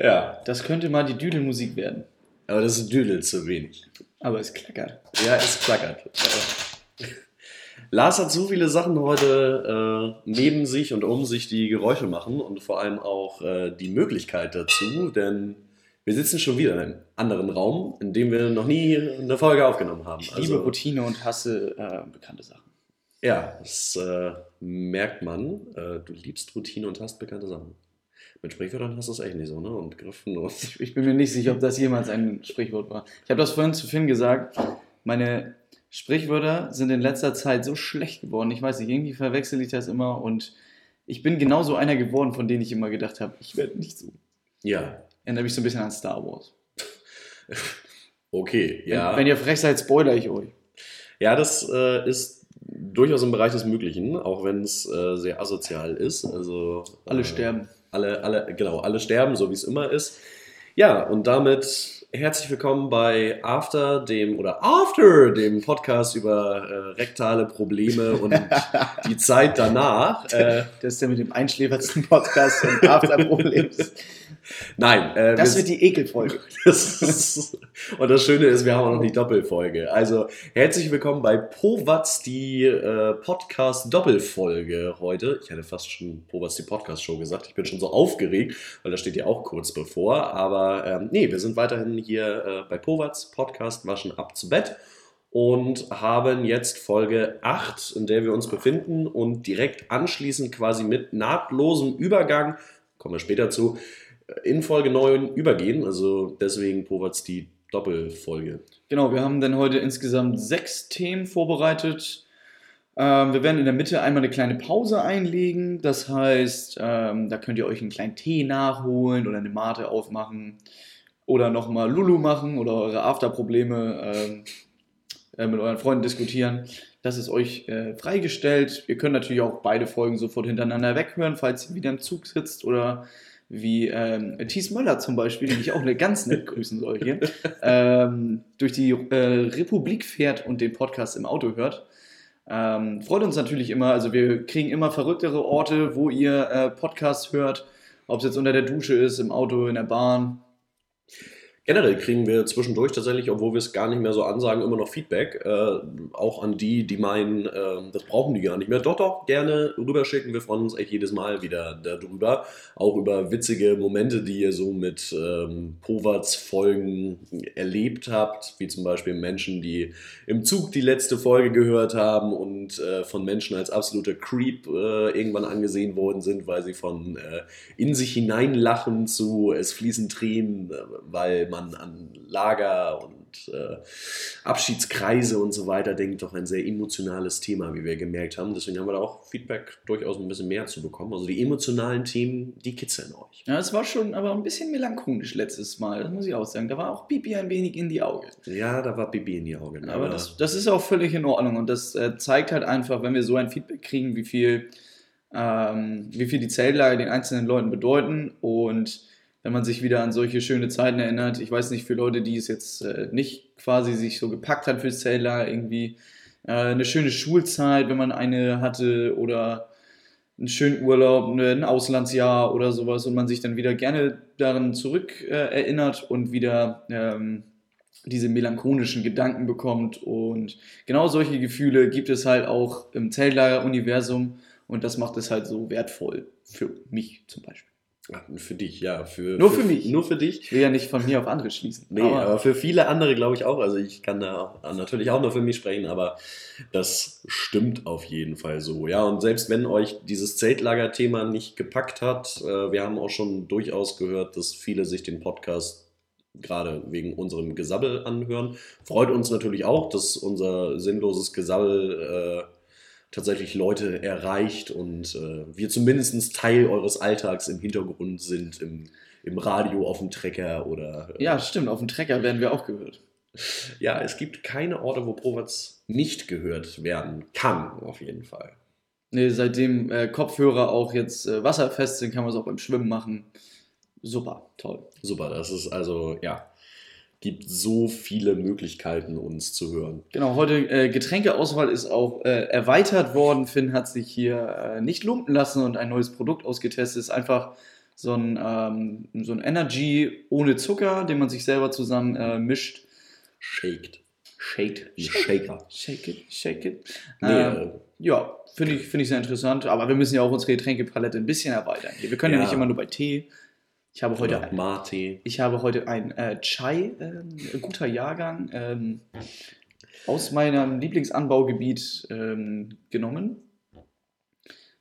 Ja. Das könnte mal die Düdelmusik werden. Aber das ist Düdel zu wenig. Aber es klackert. Ja, es klackert. Lars hat so viele Sachen heute äh, neben sich und um sich, die Geräusche machen und vor allem auch äh, die Möglichkeit dazu, denn wir sitzen schon wieder in einem anderen Raum, in dem wir noch nie eine Folge aufgenommen haben. Ich liebe Routine und hasse äh, bekannte Sachen. Ja, das äh, merkt man. Äh, du liebst Routine und hast bekannte Sachen. Mit Sprichwörtern hast du es echt nicht so, ne? Und Griffen und. Ich, bin mir nicht sicher, ob das jemals ein Sprichwort war. Ich habe das vorhin zu Finn gesagt. Meine Sprichwörter sind in letzter Zeit so schlecht geworden. Ich weiß nicht, irgendwie verwechsel ich das immer und ich bin genauso einer geworden, von denen ich immer gedacht habe, ich werde nicht so. Ja. Erinnert mich so ein bisschen an Star Wars. Okay, ja. Wenn, wenn ihr frech seid, spoiler ich euch. Ja, das äh, ist durchaus im Bereich des Möglichen, auch wenn es äh, sehr asozial ist. Also Alle äh, sterben. Alle, alle, genau, alle sterben, so wie es immer ist. Ja, und damit herzlich willkommen bei After, dem oder After, dem Podcast über äh, rektale Probleme und die Zeit danach. Äh, Das ist der mit dem einschläferndsten Podcast und After-Problems. Nein, äh, Das wir- wird die Ekelfolge. Das ist, und das Schöne ist, wir haben auch noch die Doppelfolge. Also herzlich willkommen bei Powatz, die äh, Podcast-Doppelfolge heute. Ich hätte fast schon Powatz, die Podcast-Show gesagt. Ich bin schon so aufgeregt, weil das steht ja auch kurz bevor. Aber ähm, nee, wir sind weiterhin hier äh, bei Powatz, Podcast Waschen ab zu Bett. Und haben jetzt Folge 8, in der wir uns befinden und direkt anschließend quasi mit nahtlosem Übergang, kommen wir später zu, in Folge 9 übergehen. Also deswegen Powatz die Doppelfolge. Genau, wir haben dann heute insgesamt sechs Themen vorbereitet. Ähm, wir werden in der Mitte einmal eine kleine Pause einlegen. Das heißt, ähm, da könnt ihr euch einen kleinen Tee nachholen oder eine Mate aufmachen oder nochmal Lulu machen oder eure After-Probleme ähm, äh, mit euren Freunden diskutieren. Das ist euch äh, freigestellt. Ihr könnt natürlich auch beide Folgen sofort hintereinander weghören, falls ihr wieder im Zug sitzt oder wie ähm, Thies Möller zum Beispiel, den ich auch eine ganz nett grüßen soll hier, ähm, durch die äh, Republik fährt und den Podcast im Auto hört. Ähm, freut uns natürlich immer, also wir kriegen immer verrücktere Orte, wo ihr äh, Podcasts hört, ob es jetzt unter der Dusche ist, im Auto, in der Bahn. Generell kriegen wir zwischendurch tatsächlich, obwohl wir es gar nicht mehr so ansagen, immer noch Feedback. Äh, auch an die, die meinen, äh, das brauchen die gar nicht mehr. Doch, doch, gerne rüberschicken. Wir freuen uns echt jedes Mal wieder darüber. Auch über witzige Momente, die ihr so mit ähm, Powatz-Folgen erlebt habt. Wie zum Beispiel Menschen, die im Zug die letzte Folge gehört haben und äh, von Menschen als absoluter Creep äh, irgendwann angesehen worden sind, weil sie von äh, in sich hineinlachen zu es fließen Tränen, äh, weil man an Lager und äh, Abschiedskreise und so weiter denkt, doch ein sehr emotionales Thema, wie wir gemerkt haben. Deswegen haben wir da auch Feedback durchaus ein bisschen mehr zu bekommen. Also die emotionalen Themen, die kitzeln euch. Ja, es war schon aber ein bisschen melancholisch letztes Mal, das muss ich auch sagen. Da war auch Pipi ein wenig in die Augen. Ja, da war Bibi in die Augen. Aber das, das ist auch völlig in Ordnung und das äh, zeigt halt einfach, wenn wir so ein Feedback kriegen, wie viel, ähm, wie viel die Zeltlager den einzelnen Leuten bedeuten und wenn man sich wieder an solche schöne Zeiten erinnert, ich weiß nicht, für Leute, die es jetzt äh, nicht quasi sich so gepackt hat fürs Zeltlager, irgendwie äh, eine schöne Schulzeit, wenn man eine hatte oder einen schönen Urlaub, ne, ein Auslandsjahr oder sowas und man sich dann wieder gerne daran zurück äh, erinnert und wieder ähm, diese melancholischen Gedanken bekommt. Und genau solche Gefühle gibt es halt auch im Zeltlager-Universum und das macht es halt so wertvoll für mich zum Beispiel. Für dich, ja. Für, Nur für mich. Nur für dich. Ich will ja nicht von mir auf andere schließen. Nee, aber, für viele andere glaube ich auch. Also ich kann da auch, natürlich auch nur für mich sprechen, aber das stimmt auf jeden Fall so. Ja, und selbst wenn euch dieses Zeltlager-Thema nicht gepackt hat, äh, wir haben auch schon durchaus gehört, dass viele sich den Podcast gerade wegen unserem Gesabbel anhören. Freut uns natürlich auch, dass unser sinnloses Gesabbel äh, tatsächlich Leute erreicht und äh, wir zumindest Teil eures Alltags im Hintergrund sind, im, im Radio, auf dem Trecker oder. äh, Ja, stimmt. Auf dem Trecker werden wir auch gehört. ja, es gibt keine Orte, wo Powatz nicht gehört werden kann, auf jeden Fall. Nee, seitdem äh, Kopfhörer auch jetzt äh, wasserfest sind, kann man es auch beim Schwimmen machen. Super, toll. Super, das ist also, ja, gibt so viele Möglichkeiten, uns zu hören. Genau, heute äh, Getränkeauswahl ist auch äh, erweitert worden. Finn hat sich hier äh, nicht lumpen lassen und ein neues Produkt ausgetestet. Ist einfach so ein, ähm, so ein Energy ohne Zucker, den man sich selber zusammen äh, mischt. Shaked. Shake. Ein Shaker. Shake it, shake it. Nee, ähm, äh, ja, finde ich, find ich sehr interessant. Aber wir müssen ja auch unsere Getränkepalette ein bisschen erweitern. Wir können ja, Ja. nicht immer nur bei Tee. Ich habe heute, oder Mate. ich habe heute ein äh, Chai, ähm, guter Jahrgang, ähm, aus meinem Lieblingsanbaugebiet ähm, genommen.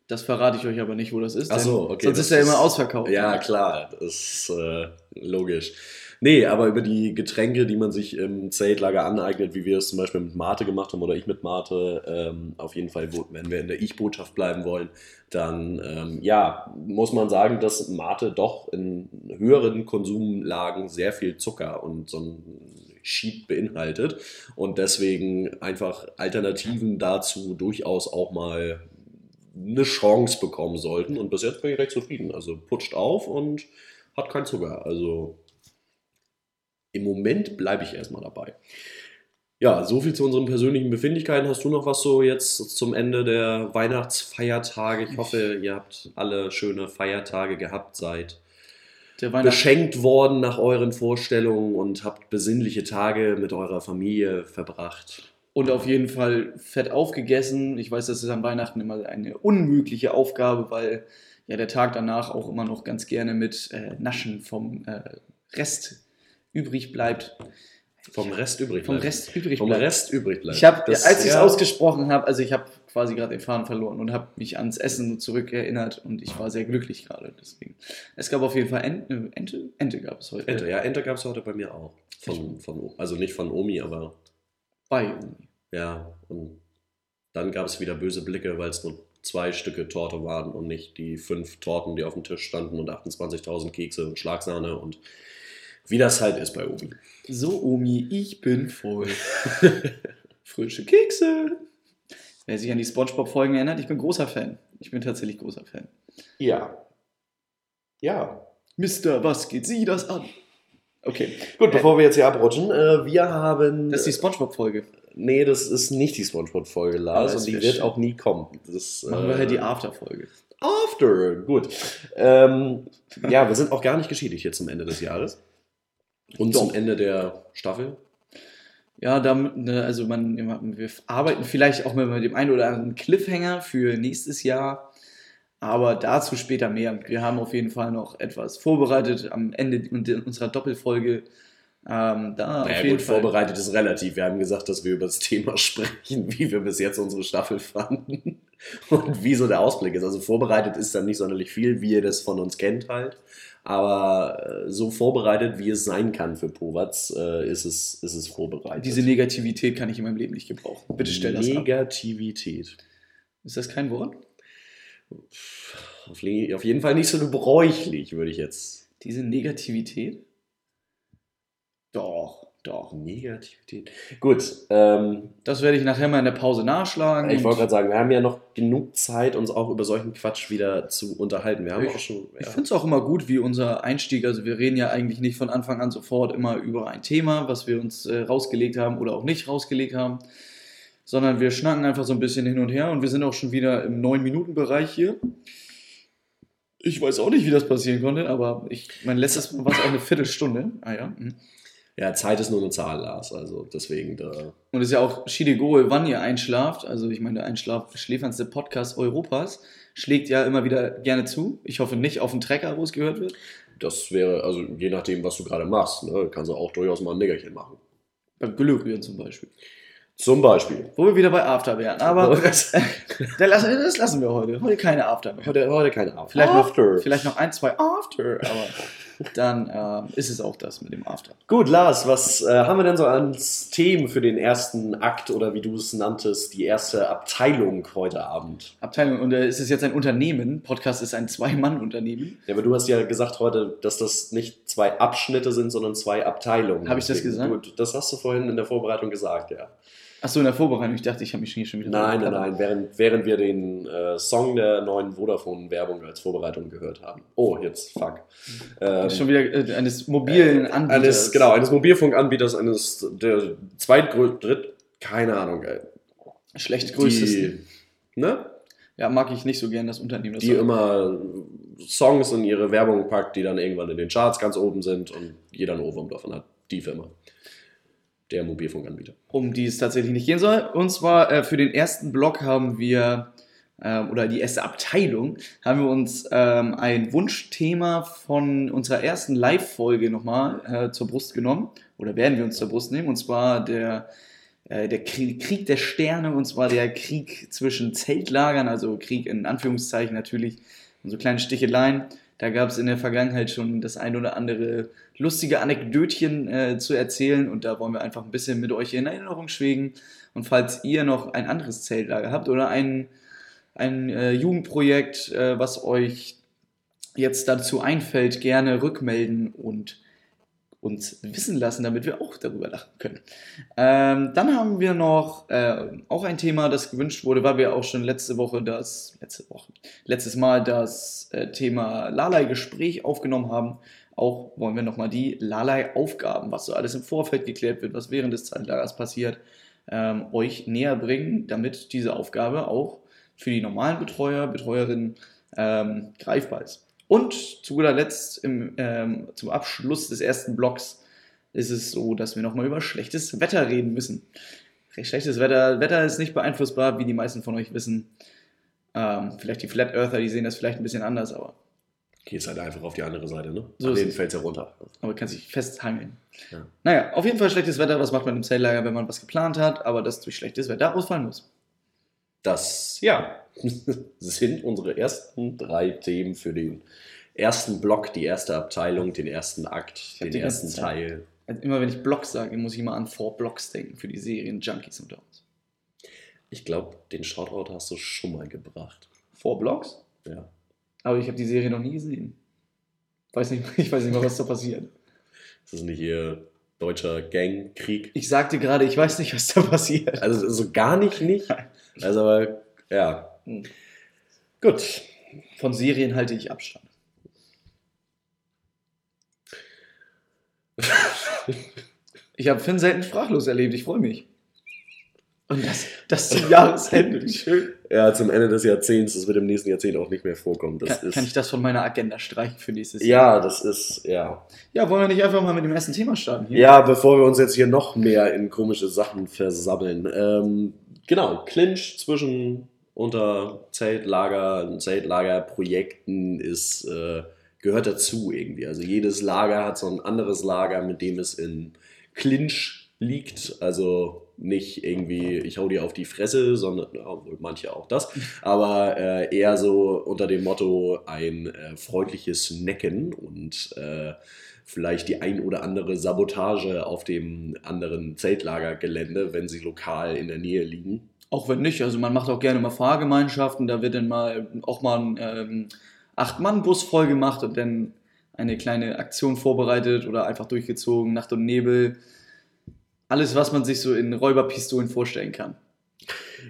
Das verrate ich euch aber nicht, wo das ist. Ach so, okay, Sonst ist er ist- immer ausverkauft. Ja, klar, das ist äh, logisch. Nee, aber über die Getränke, die man sich im Zeltlager aneignet, wie wir es zum Beispiel mit Mate gemacht haben oder ich mit Mate, ähm, auf jeden Fall, wenn wir in der Ich-Botschaft bleiben wollen, dann ähm, ja, muss man sagen, dass Mate doch in höheren Konsumlagen sehr viel Zucker und so ein Sheet beinhaltet und deswegen einfach Alternativen dazu durchaus auch mal eine Chance bekommen sollten. Und bis jetzt bin ich recht zufrieden. Also putscht auf und hat keinen Zucker. Also im Moment bleibe ich erstmal dabei. Ja, so viel zu unseren persönlichen Befindlichkeiten. Hast du noch was so jetzt zum Ende der Weihnachtsfeiertage? Ich hoffe, ihr habt alle schöne Feiertage gehabt, seid beschenkt worden nach euren Vorstellungen und habt besinnliche Tage mit eurer Familie verbracht. Und auf jeden Fall fett aufgegessen. Ich weiß, das ist an Weihnachten immer eine unmögliche Aufgabe, weil ja der Tag danach auch immer noch ganz gerne mit äh, Naschen vom äh, Rest übrig bleibt. Vom Rest übrig Vom bleibt. Rest übrig Vom bleibt. Rest übrig bleibt. Ich habe, Das- als ich es ja. ausgesprochen habe, also ich habe quasi gerade den Faden verloren und habe mich ans Essen zurückerinnert und ich war sehr glücklich gerade. Deswegen. Es gab auf jeden Fall Ente, Ente, Ente gab es heute. Ente, ja, Ente gab es heute bei mir auch. Von, von, also nicht von Omi, aber Bei Uni. ja. Und dann gab es wieder böse Blicke, weil es nur zwei Stücke Torte waren und nicht die fünf Torten, die auf dem Tisch standen und 28.000 Kekse und Schlagsahne und wie das halt ist bei Omi. So, Omi, ich bin voll. Frische Kekse. Wer sich an die Spongebob-Folgen erinnert, ich bin großer Fan. Ich bin tatsächlich großer Fan. Ja. Ja. Mister, was geht Sie das an? Okay, Gut, bevor wir jetzt hier abrutschen, äh, wir haben. das ist die Spongebob-Folge. nee, das ist nicht die Spongebob-Folge, Lars, das und die wird schön. auch nie kommen. Das, Machen wir äh, halt die After-Folge. After, gut. Ähm, ja, wir sind auch gar nicht geschädigt hier zum Ende des Jahres. Und zum Ende der Staffel. Ja, damit, ne, also man, wir arbeiten vielleicht auch mit dem einen oder anderen Cliffhanger für nächstes Jahr, aber dazu später mehr. Wir haben auf jeden Fall noch etwas vorbereitet am Ende unserer Doppelfolge. Ähm, da auf Naja, jeden gut, Fall. vorbereitet ist relativ. Wir haben gesagt, dass wir über das Thema sprechen, wie wir bis jetzt unsere Staffel fanden und wie so der Ausblick ist. Also vorbereitet ist dann nicht sonderlich viel, wie ihr das von uns kennt halt. Aber äh, so vorbereitet, wie es sein kann für Powatz, äh, ist, es, ist es vorbereitet. Diese Negativität kann ich in meinem Leben nicht gebrauchen. Bitte stell das ab. Negativität. Ist das kein Wort? Auf, auf jeden Fall nicht so gebräuchlich, würde ich jetzt. Diese Negativität? Doch, doch. Negativität. Gut, ähm, Das werde ich nachher mal in der Pause nachschlagen. ich wollte gerade sagen, wir haben ja noch genug Zeit, uns auch über solchen Quatsch wieder zu unterhalten. Wir haben Ich- auch schon. Ich Ja. finde es auch immer gut, wie unser Einstieg. Also, wir reden ja eigentlich nicht von Anfang an sofort immer über ein Thema, was wir uns äh, rausgelegt haben oder auch nicht rausgelegt haben, sondern wir schnacken einfach so ein bisschen hin und her und wir sind auch schon wieder im 9-Minuten-Bereich hier. Ich weiß auch nicht, wie das passieren konnte, aber ich, mein letztes Mal war es auch eine Viertelstunde. Ah ja. mhm. Ja, Zeit ist nur eine Zahl, Lars. Also deswegen da. Und es ist ja auch Shidegoe, wann ihr einschlaft. Also ich meine, der einschlafschläfernste Podcast Europas schlägt ja immer wieder gerne zu. Ich hoffe nicht auf den Trecker, wo es gehört wird. Das wäre, also je nachdem, was du gerade machst, ne, kannst du auch durchaus mal ein Nickerchen machen. Beim Glührühren zum Beispiel. Zum Beispiel. Wo wir wieder bei After wären. Aber das, lassen, wir heute. Heute keine After mehr. heute, heute keine After. Vielleicht noch, After. vielleicht noch ein, zwei After. Aber dann ähm, ist es auch das mit dem After. Gut, Lars, was äh, haben wir denn so als Themen für den ersten Akt oder wie du es nanntest, die erste Abteilung heute Abend? Abteilung. Und äh, ist es jetzt ein Unternehmen? Podcast ist ein Zwei-Mann-Unternehmen. Ja, aber du hast ja gesagt heute, dass das nicht zwei Abschnitte sind, sondern zwei Abteilungen. Hab ich das gesagt? Gut, das hast du vorhin in der Vorbereitung gesagt, ja. Achso, in der Vorbereitung. Ich dachte, ich habe mich hier schon wieder. Nein, nein, nein, während, während wir den äh, Song der neuen Vodafone-Werbung als Vorbereitung gehört haben. Oh, jetzt, fuck. Ähm, Schon wieder äh, eines mobilen Anbieters. eines, genau, eines Mobilfunkanbieters, eines der zweitgrößten, dritt, keine Ahnung, ey. Schlecht. Die, ne? Ja, mag ich nicht so gern das Unternehmen. Das die immer Songs in ihre Werbung packt, die dann irgendwann in den Charts ganz oben sind und jeder einen Ohrwurm davon hat. Die Firma. Der Mobilfunkanbieter. um die es tatsächlich nicht gehen soll. Und zwar äh, für den ersten Block haben wir, ähm, oder die erste Abteilung, haben wir uns ähm, ein Wunschthema von unserer ersten Live-Folge nochmal äh, zur Brust genommen. Oder werden wir uns zur Brust nehmen. Und zwar der, äh, der Krieg, Krieg der Sterne. Und zwar der Krieg zwischen Zeltlagern, also Krieg in Anführungszeichen natürlich. Und so kleine Sticheleien. Da gab es in der Vergangenheit schon das ein oder andere lustige Anekdötchen äh, zu erzählen und da wollen wir einfach ein bisschen mit euch in Erinnerung schwelgen. Und falls ihr noch ein anderes Zeltlager habt oder ein, ein äh, Jugendprojekt, äh, was euch jetzt dazu einfällt, gerne rückmelden und uns wissen lassen, damit wir auch darüber lachen können. Ähm, dann haben wir noch äh, auch ein Thema, das gewünscht wurde, weil wir auch schon letzte Woche das, letzte Woche, letztes Mal das äh, Thema Lalai-Gespräch aufgenommen haben. Auch wollen wir nochmal die Lalai-Aufgaben, was so alles im Vorfeld geklärt wird, was während des Zeitlagers passiert, ähm, euch näher bringen, damit diese Aufgabe auch für die normalen Betreuer, Betreuerinnen ähm, greifbar ist. Und zu guter Letzt im, ähm, zum Abschluss des ersten Blocks ist es so, dass wir nochmal über schlechtes Wetter reden müssen. Schlechtes Wetter, Wetter ist nicht beeinflussbar, wie die meisten von euch wissen. Ähm, vielleicht die Flat Earther, die sehen das vielleicht ein bisschen anders, aber, Gehst halt einfach auf die andere Seite, ne? So ist denen es. fällt ja runter. aber kann sich festhangeln. Ja. Naja, auf jeden Fall schlechtes Wetter. Was macht man im Zeltlager, wenn man was geplant hat, aber das durch schlechtes Wetter ausfallen muss? Das, ja, sind unsere ersten drei Themen für den ersten Block, die erste Abteilung, den ersten Akt, den ersten Teil. Also immer wenn ich Blocks sage, muss ich immer an Four Blocks denken für die Serien Junkies unter uns. Ich glaube, den Shoutout hast du schon mal gebracht. Four Blocks? Ja. Aber ich habe die Serie noch nie gesehen. Weiß nicht, ich weiß nicht mal, was da passiert. Das ist nicht hier deutscher Gangkrieg. Ich sagte gerade, ich weiß nicht, was da passiert. Also so gar nicht nicht. Also aber, ja. Hm. Gut. Von Serien halte ich Abstand. Ich habe Finn selten sprachlos erlebt, ich freue mich. Und das, das zum Jahresende, wie schön. Ja, zum Ende des Jahrzehnts, das wird im nächsten Jahrzehnt auch nicht mehr vorkommen. Das Kann, ist, kann ich das von meiner Agenda streichen für nächstes Jahr? ja, das ist, ja. Ja, wollen wir nicht einfach mal mit dem ersten Thema starten? Hier? Ja, bevor wir uns jetzt hier noch mehr in komische Sachen versammeln. Ähm, genau, Clinch zwischen unter Zeltlager, Zeltlagerprojekten ist, äh, gehört dazu irgendwie. Also jedes Lager hat so ein anderes Lager, mit dem es in Clinch liegt. Also nicht irgendwie, ich hau dir auf die Fresse, sondern, obwohl manche auch das, aber äh, eher so unter dem Motto ein äh, freundliches Necken und äh, vielleicht die ein oder andere Sabotage auf dem anderen Zeltlagergelände, wenn sie lokal in der Nähe liegen. Auch wenn nicht, also man macht auch gerne mal Fahrgemeinschaften, da wird dann mal auch mal ein ähm, Acht-Mann-Bus voll gemacht und dann eine kleine Aktion vorbereitet oder einfach durchgezogen, Nacht und Nebel. Alles, was man sich so in Räuberpistolen vorstellen kann.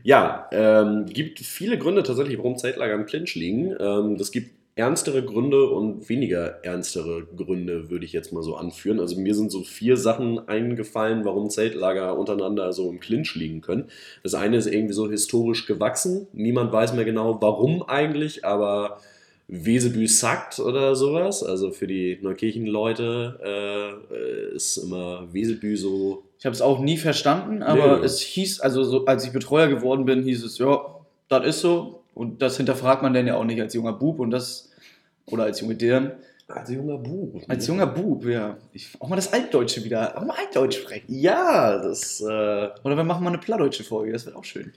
Ja, ähm, gibt viele Gründe tatsächlich, warum Zeltlager im Clinch liegen. Ähm, das gibt ernstere Gründe und weniger ernstere Gründe, würde ich jetzt mal so anführen. Also mir sind so vier Sachen eingefallen, warum Zeltlager untereinander so im Clinch liegen können. Das eine ist irgendwie so historisch gewachsen. Niemand weiß mehr genau, warum eigentlich, aber Wesebü sagt oder sowas. Also für die Neukirchen-Leute äh, ist immer Wesebü so Ich habe es auch nie verstanden, aber Nö. es hieß, also so, als ich Betreuer geworden bin, hieß es, ja, das ist so. Und das hinterfragt man dann ja auch nicht als junger Bub und das, oder als junge Dirn. als junger Bub. Als junger Bub, ja. Ich, auch mal das Altdeutsche wieder, auch mal Altdeutsch sprechen. Ja, das. Äh, Oder wir machen mal eine Plattdeutsche Folge, das wird auch schön.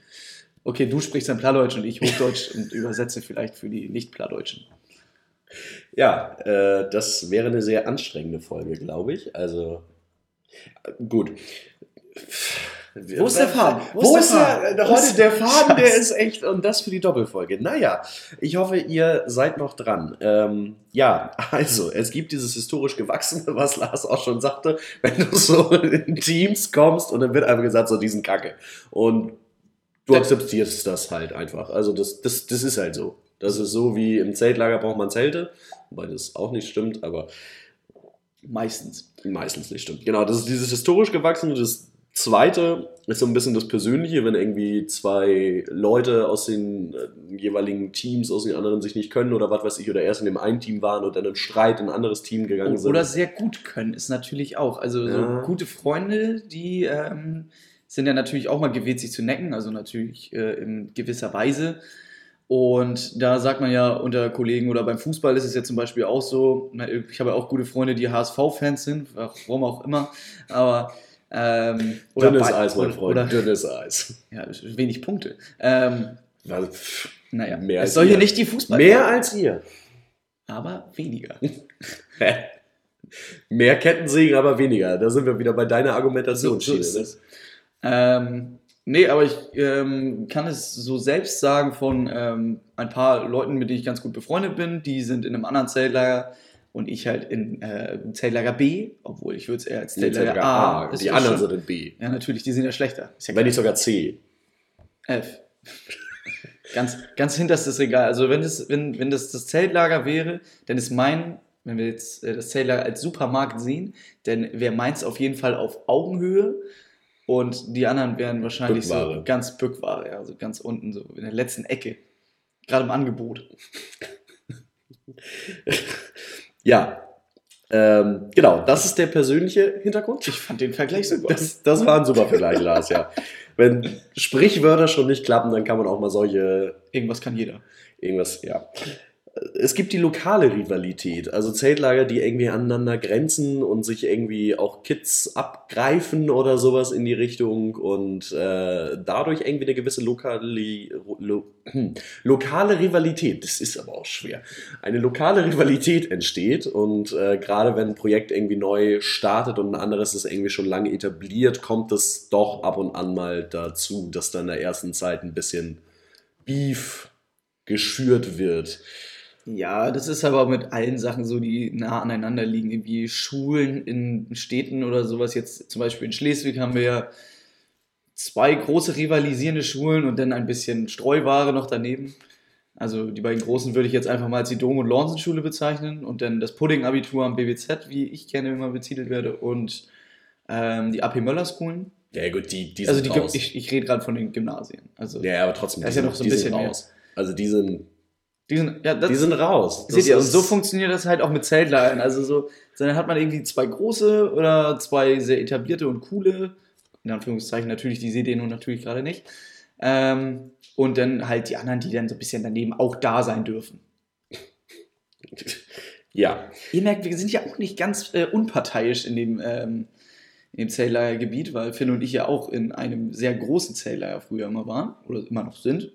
Okay, du sprichst dann Plattdeutsch und ich Hochdeutsch und übersetze vielleicht für die Nicht-Plattdeutschen. Ja, äh, das wäre eine sehr anstrengende Folge, glaube ich. Also, äh, gut. Wo ist der Faden? Wo, ist der, Faden? der, heute der Faden? Der ist echt, und das für die Doppelfolge. Naja, ich hoffe, ihr seid noch dran. Ähm, ja, also, es gibt dieses historisch Gewachsene, was Lars auch schon sagte, wenn du so in Teams kommst und dann wird einfach gesagt, so diesen Kacke. Und du akzeptierst das halt einfach. Also, das, das, das ist halt so. Das ist so wie im Zeltlager braucht man Zelte, wobei das auch nicht stimmt, aber Meistens. meistens nicht stimmt. Genau, das ist dieses historisch gewachsene. Das zweite ist so ein bisschen das Persönliche, wenn irgendwie zwei Leute aus den äh, jeweiligen Teams, aus den anderen sich nicht können oder was weiß ich, oder erst in dem einen Team waren und dann im Streit in ein anderes Team gegangen sind. Oder sehr gut können, ist natürlich auch. Also so Ja. gute Freunde, die ähm, sind ja natürlich auch mal gewählt, sich zu necken, also natürlich äh, in gewisser Weise. Und da sagt man ja unter Kollegen oder beim Fußball ist es ja zum Beispiel auch so, na, ich habe ja auch gute Freunde, die HSV-Fans sind, warum auch immer, aber ähm, Dünnes bei- Eis, mein Freund, Oder, dünnes Eis. ja, wenig Punkte. Ähm, Also, pff, naja, Mehr es als soll hier nicht die Fußball mehr als ihr. aber weniger. mehr Kettensägen, aber weniger. Da sind wir wieder bei deiner So, Argumentation. so es. Ähm, nee, aber ich ähm, kann es so selbst sagen von ähm, ein paar Leuten, mit denen ich ganz gut befreundet bin. Die sind in einem anderen Zeltlager und ich halt in äh, Zeltlager B, obwohl ich würde es eher als Zeltlager Zeltlager A. A. Die ja anderen schon- sind in B. Ja, natürlich, die sind ja schlechter. Ja Wenn nicht sogar C. F. ganz, ganz hinterstes Regal. Also wenn das, wenn, wenn das das Zeltlager wäre, dann ist mein, wenn wir jetzt äh, das Zeltlager als Supermarkt sehen, dann wäre meins auf jeden Fall auf Augenhöhe und die anderen wären wahrscheinlich so Bückware. ganz Bückware, ja, also ganz unten, so in der letzten Ecke. Gerade im Angebot. Ja. Ähm, genau, das ist der persönliche Hintergrund. Ich fand den Vergleich so gut. Das, das war ein super Vergleich, Lars, ja. Wenn Sprichwörter schon nicht klappen, dann kann man auch mal solche Irgendwas kann jeder. irgendwas, ja. Es gibt die lokale Rivalität, also Zeltlager, die irgendwie aneinander grenzen und sich irgendwie auch Kids abgreifen oder sowas in die Richtung und äh, dadurch irgendwie eine gewisse lokale, lo, hm, lokale Rivalität, das ist aber auch schwer, eine lokale Rivalität entsteht und äh, gerade wenn ein Projekt irgendwie neu startet und ein anderes ist irgendwie schon lange etabliert, kommt es doch ab und an mal dazu, dass dann in der ersten Zeit ein bisschen Beef geschürt wird. Ja, das ist aber mit allen Sachen so, die nah aneinander liegen. Irgendwie Schulen in Städten oder sowas. Jetzt zum Beispiel in Schleswig haben wir ja zwei große rivalisierende Schulen und dann ein bisschen Streuware noch daneben. Also die beiden großen würde ich jetzt einfach mal als die Dom- und Lornsen-Schule bezeichnen und dann das Pudding-Abitur am BWZ, wie ich gerne immer betitelt werde, und ähm, die AP Möller-Schulen. Ja gut, die, die Also sind die, raus. ich, ich rede gerade von den Gymnasien. Also ja, aber trotzdem, Da ist die ja noch so ein die bisschen mehr. raus. Also die sind, die sind, ja, das, die sind raus. Seht ihr, und so funktioniert das halt auch mit Zeltlagern. Also so, dann hat man irgendwie zwei große oder zwei sehr etablierte und coole, in Anführungszeichen natürlich, die seht ihr nun natürlich gerade nicht. Ähm, und dann halt die anderen, die dann so ein bisschen daneben auch da sein dürfen. Ja, Ihr merkt, wir sind ja auch nicht ganz äh, unparteiisch in dem, ähm, in dem Zeltlagergebiet, weil Finn und ich ja auch in einem sehr großen Zeltlager früher immer waren oder immer noch sind,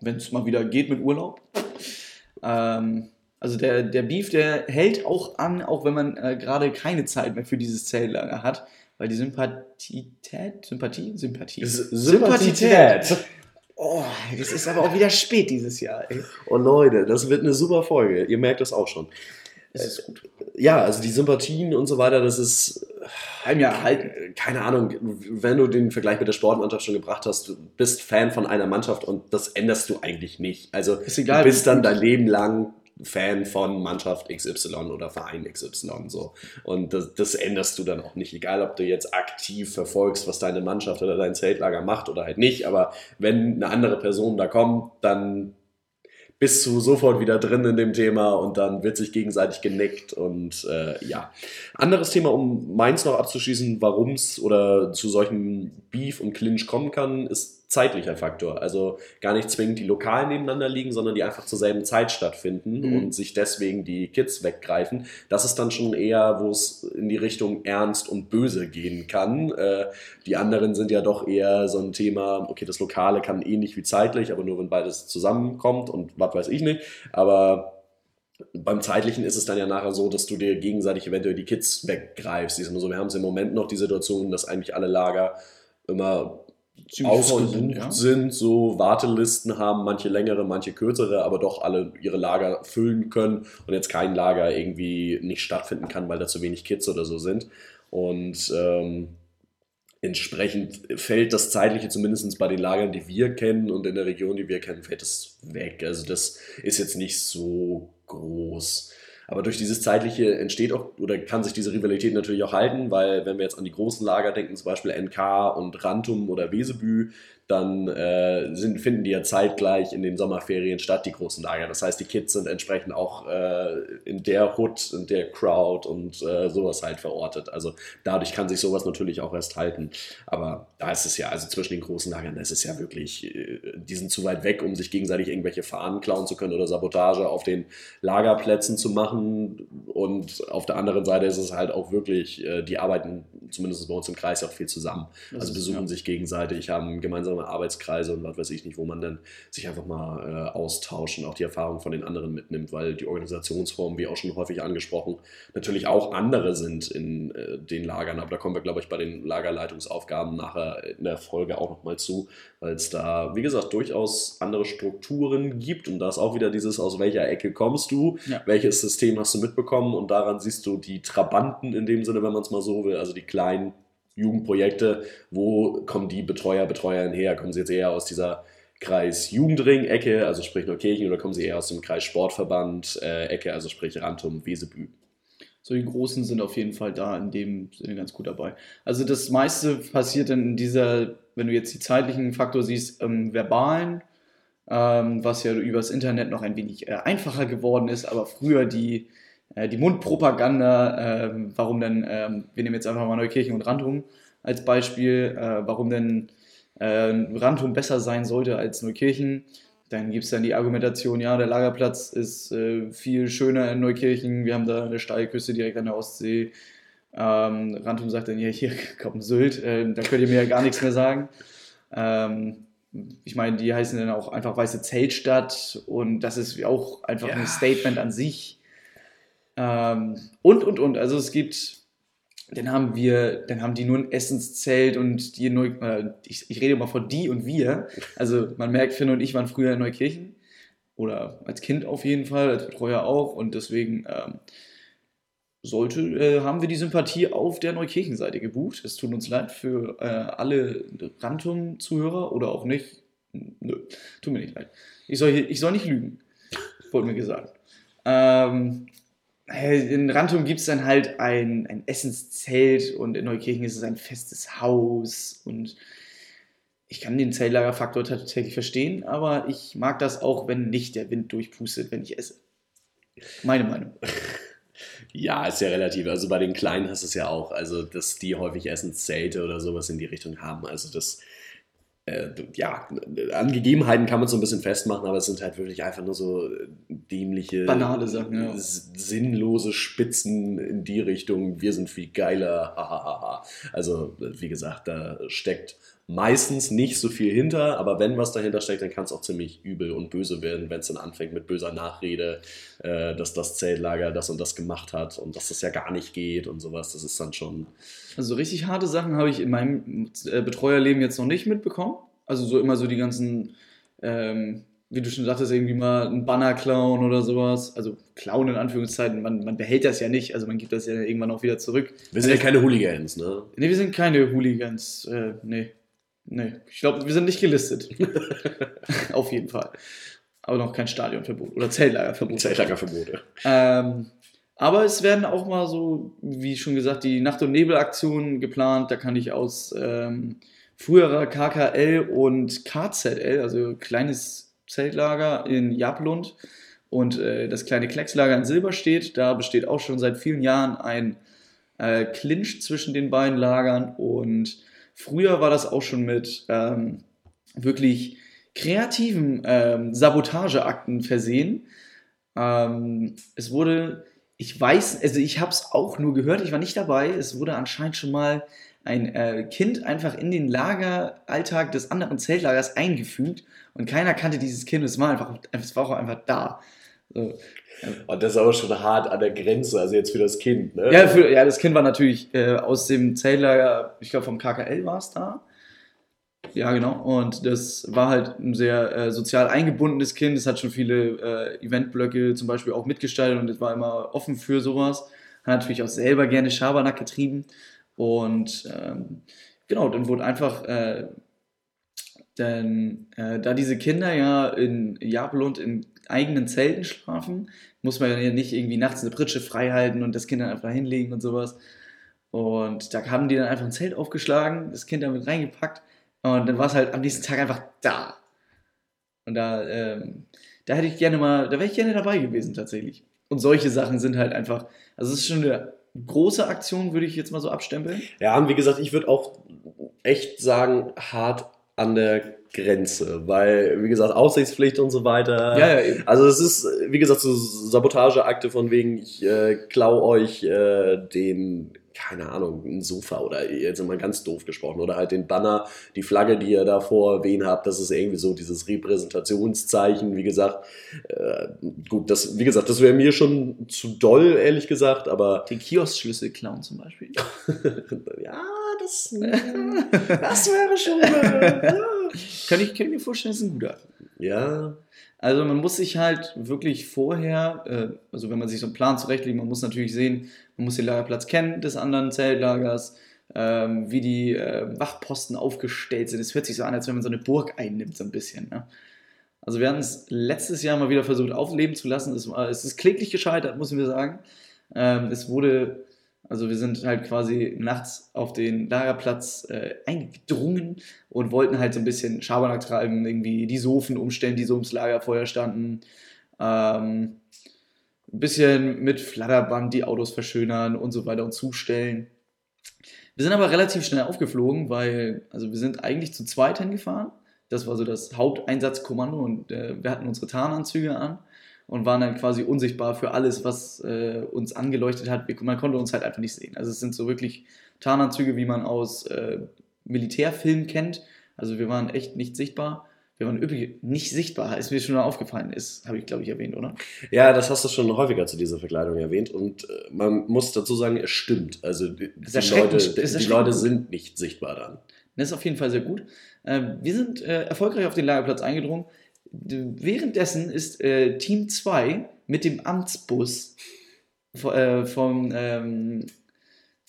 wenn es mal wieder geht mit Urlaub. Ähm, also der, der Beef, der hält auch an, auch wenn man äh, gerade keine Zeit mehr für dieses Zeltlager hat, weil die Sympathität, Sympathie, Sympathie, Sympathität. Oh, das ist aber auch wieder spät dieses Jahr. Ey. Oh, Leute, das wird eine super Folge. Ihr merkt das auch schon. Das ist gut. Ja, also die Sympathien und so weiter, das ist, Ein Jahr erhalten. äh, keine Ahnung, wenn du den Vergleich mit der Sportmannschaft schon gebracht hast, du bist Fan von einer Mannschaft und das änderst du eigentlich nicht. Also Ist egal, du bist dann dein Leben lang Fan von Mannschaft XY oder Verein XY so. Und das, das änderst du dann auch nicht, egal ob du jetzt aktiv verfolgst, was deine Mannschaft oder dein Zeltlager macht oder halt nicht. Aber wenn eine andere Person da kommt, dann bist du sofort wieder drin in dem Thema und dann wird sich gegenseitig genickt und äh, ja. Anderes Thema, um meins noch abzuschließen, warum es oder zu solchen Beef und Clinch kommen kann, ist zeitlicher Faktor. Also gar nicht zwingend die lokal nebeneinander liegen, sondern die einfach zur selben Zeit stattfinden Mhm. und sich deswegen die Kids weggreifen. Das ist dann schon eher, wo es in die Richtung ernst und böse gehen kann. Äh, die anderen sind ja doch eher so ein Thema, okay, das Lokale kann ähnlich wie zeitlich, aber nur wenn beides zusammenkommt und was weiß ich nicht. Aber beim Zeitlichen ist es dann ja nachher so, dass du dir gegenseitig eventuell die Kids weggreifst. So, wir haben es im Moment noch die Situation, dass eigentlich alle Lager immer Ziemlich ausgebucht sind, ja. sind, so Wartelisten haben, manche längere, manche kürzere, aber doch alle ihre Lager füllen können und jetzt kein Lager irgendwie nicht stattfinden kann, weil da zu wenig Kids oder so sind. Und ähm, entsprechend fällt das Zeitliche zumindest bei den Lagern, die wir kennen und in der Region, die wir kennen, fällt es weg. Also das ist jetzt nicht so groß. Aber durch dieses zeitliche entsteht auch oder kann sich diese Rivalität natürlich auch halten, weil wenn wir jetzt an die großen Lager denken, zum Beispiel NK und Rantum oder Wesebü, dann äh, sind, finden die ja zeitgleich in den Sommerferien statt, die großen Lager. Das heißt, die Kids sind entsprechend auch äh, in der Hood, in der Crowd und äh, sowas halt verortet. Also dadurch kann sich sowas natürlich auch erst halten. Aber da ist es ja, also zwischen den großen Lagern, da ist es ja wirklich, äh, die sind zu weit weg, um sich gegenseitig irgendwelche Fahnen klauen zu können oder Sabotage auf den Lagerplätzen zu machen. Und auf der anderen Seite ist es halt auch wirklich, äh, die arbeiten zumindest bei uns im Kreis auch viel zusammen. Das also besuchen ja. sich gegenseitig, haben gemeinsame Arbeitskreise und was weiß ich nicht, wo man dann sich einfach mal äh, austauscht und auch die Erfahrung von den anderen mitnimmt, weil die Organisationsformen, wie auch schon häufig angesprochen, natürlich auch andere sind in äh, den Lagern. Aber da kommen wir, glaube ich, bei den Lagerleitungsaufgaben nachher in der Folge auch nochmal zu, weil es da, wie gesagt, durchaus andere Strukturen gibt und da ist auch wieder dieses, aus welcher Ecke kommst du, ja. welches System hast du mitbekommen und daran siehst du die Trabanten in dem Sinne, wenn man es mal so will, also die kleinen Jugendprojekte, wo kommen die Betreuer, Betreuerinnen her? Kommen sie jetzt eher aus dieser Kreis Jugendring-Ecke, also sprich Neukirchen, oder kommen sie eher aus dem Kreis Sportverband-Ecke, äh, also sprich Rantum, Wesebü? So die Großen sind auf jeden Fall da in dem Sinne ganz gut dabei. Also das meiste passiert dann in dieser, wenn du jetzt die zeitlichen Faktor siehst, ähm, verbalen, ähm, was ja übers Internet noch ein wenig äh, einfacher geworden ist, aber früher die äh, die Mundpropaganda, äh, warum denn, äh, wir nehmen jetzt einfach mal Neukirchen und Rantum als Beispiel, äh, warum denn äh, Rantum besser sein sollte als Neukirchen. Dann gibt es dann die Argumentation, ja, der Lagerplatz ist viel schöner in Neukirchen, wir haben da eine Steilküste direkt an der Ostsee. Ähm, Rantum sagt dann, ja, hier kommt Sylt, da könnt ihr mir ja gar nichts mehr sagen. Ähm, ich meine, die heißen dann auch einfach Weiße Zeltstadt und das ist auch einfach ja. ein Statement an sich. Ähm, und, und, und. Also es gibt, dann haben wir, dann haben die nur ein Essenszelt und die Neu äh, ich, ich rede immer von die und wir. Also man merkt, Finn und ich waren früher in Neukirchen. Oder als Kind auf jeden Fall, als Betreuer auch. Und deswegen ähm, sollte, äh, haben wir die Sympathie auf der Neukirchenseite gebucht. Es tut uns leid für äh, alle Rantum-Zuhörer oder auch nicht. Nö, tut mir nicht leid. Ich soll, ich soll nicht lügen, wurde mir gesagt. Ähm, in Rantum gibt es dann halt ein, ein Essenszelt und in Neukirchen ist es ein festes Haus und ich kann den Zeltlagerfaktor tatsächlich verstehen, aber ich mag das auch, wenn nicht der Wind durchpustet, wenn ich esse. Meine Meinung. Ja, ist ja relativ. Also bei den Kleinen hast du es ja auch. Also, dass die häufig Essenszelte oder sowas in die Richtung haben. Also, das äh, ja, an Gegebenheiten kann man es so ein bisschen festmachen, aber es sind halt wirklich einfach nur so dämliche, banale Sachen, ja. sinnlose Spitzen in die Richtung, wir sind viel geiler, hahaha. also, wie gesagt, da steckt meistens nicht so viel hinter, aber wenn was dahinter steckt, dann kann es auch ziemlich übel und böse werden, wenn es dann anfängt mit böser Nachrede, äh, dass das Zeltlager das und das gemacht hat und dass das ja gar nicht geht und sowas. Das ist dann schon. Also richtig harte Sachen habe ich in meinem äh, Betreuerleben jetzt noch nicht mitbekommen. Also so immer so die ganzen, ähm, wie du schon sagtest, irgendwie mal ein Banner klauen oder sowas. Also klauen in Anführungszeiten, man, man behält das ja nicht, also man gibt das ja irgendwann auch wieder zurück. Wir sind ja keine Hooligans, ne? Ne, wir sind keine Hooligans, äh, nee. Nee, ich glaube, wir sind nicht gelistet. Auf jeden Fall. Aber noch kein Stadionverbot oder Zeltlagerverbot. Zeltlagerverbot, ja. Ähm, aber es werden auch mal so, wie schon gesagt, die Nacht- und Nebelaktionen geplant. Da kann ich aus ähm, früherer KKL und KZL, also kleines Zeltlager in Jablund und äh, das kleine Kleckslager in Silberstedt, da besteht auch schon seit vielen Jahren ein äh, Clinch zwischen den beiden Lagern und Früher war das auch schon mit ähm, wirklich kreativen ähm, Sabotageakten versehen. Ähm, es wurde, ich weiß, also ich habe es auch nur gehört, ich war nicht dabei. Es wurde anscheinend schon mal ein äh, Kind einfach in den Lageralltag des anderen Zeltlagers eingefügt und keiner kannte dieses Kind. Es war einfach, es war auch einfach da. So. Und das ist aber schon hart an der Grenze, also jetzt für das Kind, ne? Ja, für, ja das Kind war natürlich äh, aus dem Zeltlager, ich glaube vom KKL war es da. Ja, genau. Und das war halt ein sehr äh, sozial eingebundenes Kind. Es hat schon viele äh, Eventblöcke zum Beispiel auch mitgestaltet und es war immer offen für sowas. Hat natürlich auch selber gerne Schabernack getrieben. Und ähm, genau, dann wurde einfach äh, Denn äh, da diese Kinder ja in Jablund in eigenen Zelten schlafen, muss man ja nicht irgendwie nachts eine Pritsche frei halten und das Kind dann einfach hinlegen und sowas. Und da haben die dann einfach ein Zelt aufgeschlagen, das Kind damit reingepackt und dann war es halt am nächsten Tag einfach da. Und da, ähm, da hätte ich gerne mal, da wäre ich gerne dabei gewesen tatsächlich. Und solche Sachen sind halt einfach, also es ist schon eine große Aktion, würde ich jetzt mal so abstempeln. Ja, und wie gesagt, ich würde auch echt sagen, hart an der Grenze, weil, wie gesagt, Aufsichtspflicht und so weiter. Ja, ja. Also es ist, wie gesagt, so Sabotageakte von wegen, ich äh, klau euch äh, den keine Ahnung, ein Sofa oder jetzt mal ganz doof gesprochen oder halt den Banner, die Flagge, die ihr da vor wen habt, das ist irgendwie so dieses Repräsentationszeichen, wie gesagt. Äh, gut, das, wie gesagt, das wäre mir schon zu doll, ehrlich gesagt, aber. Den Kioskschlüssel klauen zum Beispiel. ja, das, das wäre schon. Ja. kann, ich, kann ich mir vorstellen, ist ein guter. Ja. Also man muss sich halt wirklich vorher, äh, also wenn man sich so einen Plan zurechtlegt, man muss natürlich sehen, man muss den Lagerplatz kennen des anderen Zeltlagers, ähm, wie die äh, Wachposten aufgestellt sind. Es hört sich so an, als wenn man so eine Burg einnimmt, so ein bisschen. Ne? Also wir haben es letztes Jahr mal wieder versucht aufleben zu lassen. Es, war, es ist kläglich gescheitert, müssen wir sagen. Ähm, es wurde also wir sind halt quasi nachts auf den Lagerplatz äh, eingedrungen und wollten halt so ein bisschen Schabernack treiben, irgendwie die Sofen umstellen, die so ums Lagerfeuer standen. Ähm, ein bisschen mit Flatterband die Autos verschönern und so weiter und zustellen. Wir sind aber relativ schnell aufgeflogen, weil, also wir sind eigentlich zu zweit hingefahren. Das war so das Haupteinsatzkommando und äh, wir hatten unsere Tarnanzüge an und waren dann quasi unsichtbar für alles, was äh, uns angeleuchtet hat. Man konnte uns halt einfach nicht sehen. Also es sind so wirklich Tarnanzüge, wie man aus äh, Militärfilmen kennt. Also wir waren echt nicht sichtbar. Wir waren übrigens nicht sichtbar, ist mir schon mal aufgefallen ist, habe ich glaube ich erwähnt, oder? Ja, das hast du schon häufiger zu dieser Verkleidung erwähnt und äh, man muss dazu sagen, es stimmt. Also die, Leute, die Leute sind nicht sichtbar dann. Das ist auf jeden Fall sehr gut. Ähm, wir sind äh, erfolgreich auf den Lagerplatz eingedrungen währenddessen ist äh, Team 2 mit dem Amtsbus äh, vom ähm,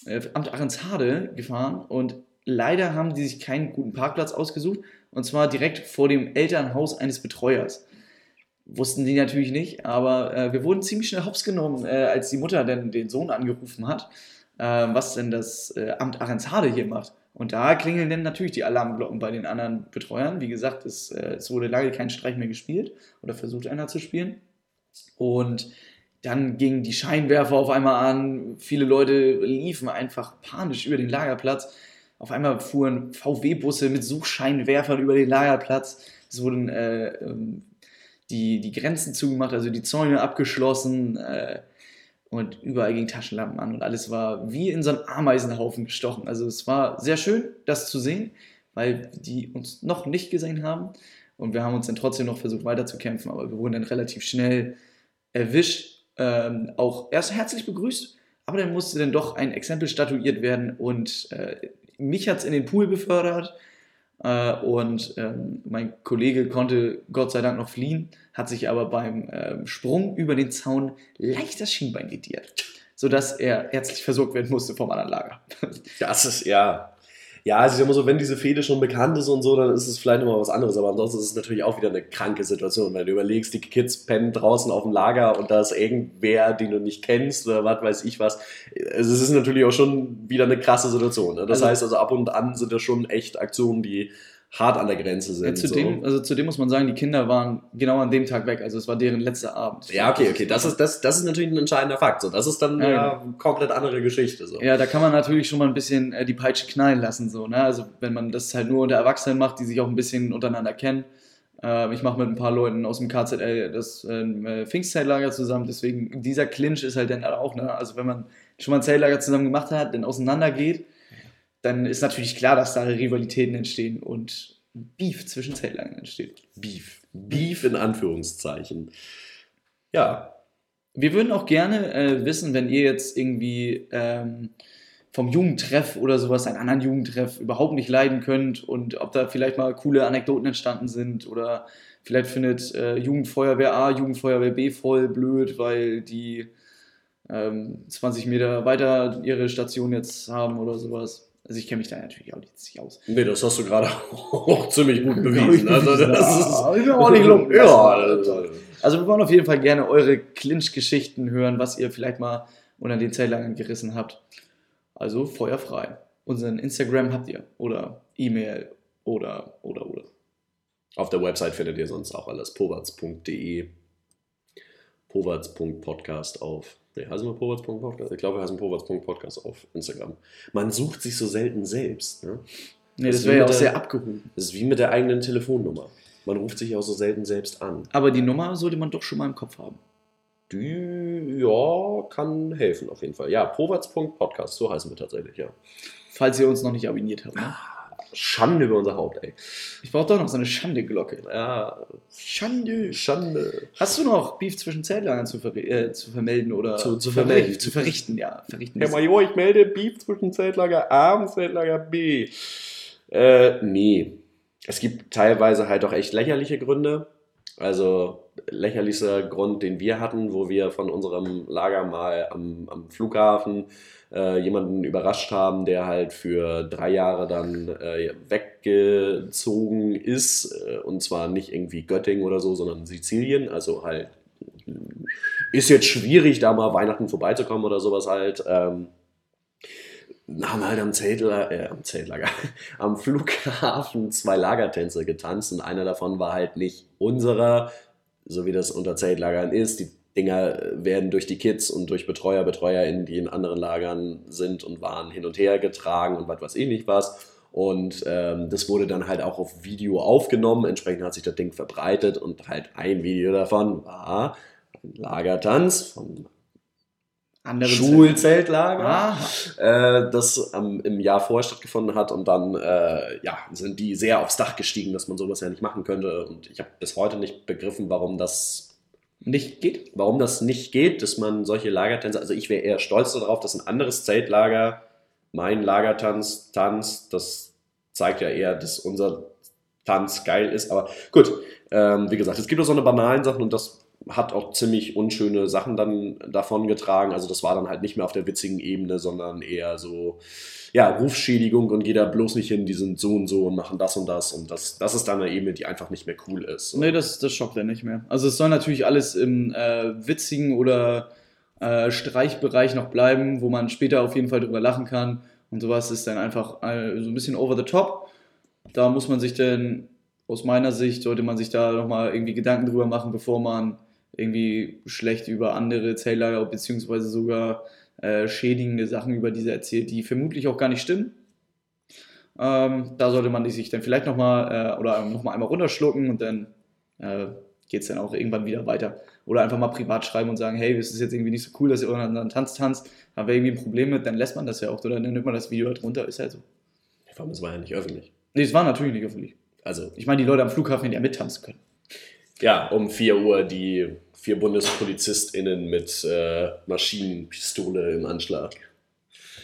äh, Amt Ahrensharde gefahren und leider haben die sich keinen guten Parkplatz ausgesucht und zwar direkt vor dem Elternhaus eines Betreuers. Wussten die natürlich nicht, aber äh, wir wurden ziemlich schnell hops genommen, äh, als die Mutter dann den Sohn angerufen hat, was denn das Amt Ahrensharde hier macht. Und da klingeln dann natürlich die Alarmglocken bei den anderen Betreuern. Wie gesagt, es, äh, es wurde lange kein Streich mehr gespielt oder versucht einer zu spielen. Und dann gingen die Scheinwerfer auf einmal an. Viele Leute liefen einfach panisch über den Lagerplatz. Auf einmal fuhren VW-Busse mit Suchscheinwerfern über den Lagerplatz. Es wurden äh, ähm, die, die Grenzen zugemacht, also die Zäune abgeschlossen. Äh, und überall gingen Taschenlampen an und alles war wie in so einen Ameisenhaufen gestochen. Also es war sehr schön, das zu sehen, weil die uns noch nicht gesehen haben und wir haben uns dann trotzdem noch versucht weiterzukämpfen, aber wir wurden dann relativ schnell erwischt, ähm, auch erst herzlich begrüßt, aber dann musste dann doch ein Exempel statuiert werden und äh, mich hat es in den Pool befördert äh, und ähm, mein Kollege konnte Gott sei Dank noch fliehen, hat sich aber beim ähm, Sprung über den Zaun leicht das Schienbein lediert, sodass er ärztlich versorgt werden musste vom anderen Lager. Das ist ja ja, es ist immer so, wenn diese Fehde schon bekannt ist und so, dann ist es vielleicht immer was anderes. Aber ansonsten ist es natürlich auch wieder eine kranke Situation, wenn du überlegst, die Kids pennen draußen auf dem Lager und da ist irgendwer, den du nicht kennst oder was weiß ich was. Also es ist natürlich auch schon wieder eine krasse Situation. Ne? Das also, heißt also, ab und an sind das schon echt Aktionen, die hart an der Grenze sind. Ja, zudem, so. Also zudem muss man sagen, die Kinder waren genau an dem Tag weg. Also es war deren letzter Abend. Ja, okay, okay. Das ist, das, das ist natürlich ein entscheidender Fakt. So, das ist dann ja, ja genau. komplett andere Geschichte. So. Ja, da kann man natürlich schon mal ein bisschen äh, die Peitsche knallen lassen. So, ne? Also wenn man das halt nur unter Erwachsenen macht, die sich auch ein bisschen untereinander kennen. Äh, ich mache mit ein paar Leuten aus dem KZL das äh, Pfingstzeltlager zusammen. Deswegen, dieser Clinch ist halt dann auch, ne? Also wenn man schon mal ein Zeltlager zusammen gemacht hat, dann auseinandergeht, dann ist natürlich klar, dass da Rivalitäten entstehen und Beef zwischen Zeltlagern entsteht. Beef. Beef in Anführungszeichen. Ja. Wir würden auch gerne äh, wissen, wenn ihr jetzt irgendwie ähm, vom Jugendtreff oder sowas, einen anderen Jugendtreff überhaupt nicht leiden könnt und ob da vielleicht mal coole Anekdoten entstanden sind oder vielleicht findet äh, Jugendfeuerwehr A, Jugendfeuerwehr B voll blöd, weil die ähm, 20 Meter weiter ihre Station jetzt haben oder sowas Also ich kenne mich da natürlich auch nicht aus. Nee, das hast du gerade auch ziemlich gut bewiesen. Also das Ja, ist auch nicht lumpen. Ja, also, also wir wollen auf jeden Fall gerne eure Clinch-Geschichten hören, was ihr vielleicht mal unter den Zeltlagern gerissen habt. Also feuerfrei. Unseren Instagram habt ihr oder E-Mail oder oder oder. Auf der Website findet ihr sonst auch alles. Powerts.de Powerts.podcast auf. Nee, heißen wir Powerts.podcast? Ich glaube, wir heißen Powerts.podcast auf Instagram. Man sucht sich so selten selbst. Ne? Nee, Das das wäre ja auch der- sehr abgehoben. Das ist wie mit der eigenen Telefonnummer. Man ruft sich auch so selten selbst an. Aber die Nummer sollte man doch schon mal im Kopf haben. Die, ja, kann helfen auf jeden Fall. Ja, Powerts.podcast, so heißen wir tatsächlich, ja. Falls ihr uns noch nicht abonniert habt. Ne? Schande über unser Haupt, ey. Ich brauche doch noch so eine Schande-Glocke. Ja, Schande. Schande. Hast du noch Beef zwischen Zeltlagern zu, ver äh, zu vermelden oder Zu- zu verrichten? vermelden. Zu verrichten, ja. Verrichten Herr Major, ich melde Beef zwischen Zeltlager A und Zeltlager B. Äh, nee. Es gibt teilweise halt auch echt lächerliche Gründe. Also lächerlichster Grund, den wir hatten, wo wir von unserem Lager mal am, am Flughafen äh, jemanden überrascht haben, der halt für drei Jahre dann äh, weggezogen ist. Äh, und zwar nicht irgendwie Göttingen oder so, sondern Sizilien. Also halt ist jetzt schwierig, da mal Weihnachten vorbeizukommen oder sowas halt. Ähm, haben halt am Zeltlager, äh, am Zeltlager, am Flughafen zwei Lagertänze getanzt und einer davon war halt nicht unserer, so wie das unter Zeltlagern ist. Die Dinger werden durch die Kids und durch Betreuer, BetreuerInnen, die in anderen Lagern sind und waren, hin und her getragen und was weiß ich nicht was. Und ähm, das wurde dann halt auch auf Video aufgenommen. Entsprechend hat sich das Ding verbreitet und halt ein Video davon war ein Lagertanz vom Andere Schulzeltlager Aha. äh, das ähm, im Jahr vorher stattgefunden hat und dann äh, ja, sind die sehr aufs Dach gestiegen, dass man sowas ja nicht machen könnte. Und ich habe bis heute nicht begriffen, warum das, Nicht geht? warum das nicht geht, dass man solche Lagertänze, also ich wäre eher stolz darauf, dass ein anderes Zeltlager mein Lagertanz tanzt. Das zeigt ja eher, dass unser Tanz geil ist. Aber gut, ähm, wie gesagt, es gibt auch so eine banalen Sachen und das hat auch ziemlich unschöne Sachen dann davon getragen. Also das war dann halt nicht mehr auf der witzigen Ebene, sondern eher so, ja, Rufschädigung und geht da bloß nicht hin, die sind so und so und machen das und das. Und das, das ist dann eine Ebene, die einfach nicht mehr cool ist. Nee, das, das schockt er nicht mehr. Also es soll natürlich alles im äh, witzigen oder äh, Streichbereich noch bleiben, wo man später auf jeden Fall drüber lachen kann. Und sowas ist dann einfach äh, so ein bisschen over the top. Da muss man sich dann, aus meiner Sicht, sollte man sich da nochmal irgendwie Gedanken drüber machen, bevor man irgendwie schlecht über andere Zelllager beziehungsweise sogar äh, schädigende Sachen über diese erzählt, die vermutlich auch gar nicht stimmen. Ähm, da sollte man sich dann vielleicht nochmal äh, oder nochmal einmal runterschlucken und dann äh, geht es dann auch irgendwann wieder weiter. Oder einfach mal privat schreiben und sagen, hey, es ist jetzt irgendwie nicht so cool, dass ihr euren Tanz tanzt, haben wir irgendwie ein Problem mit, dann lässt man das ja auch oder dann nimmt man das Video halt runter, ist halt so. Vor allem, es war ja nicht öffentlich. Nee, es war natürlich nicht öffentlich. Also, Ich meine, die Leute am Flughafen hätten ja mittanzen können. Ja, um 4 Uhr die vier BundespolizistInnen mit äh, Maschinenpistole im Anschlag.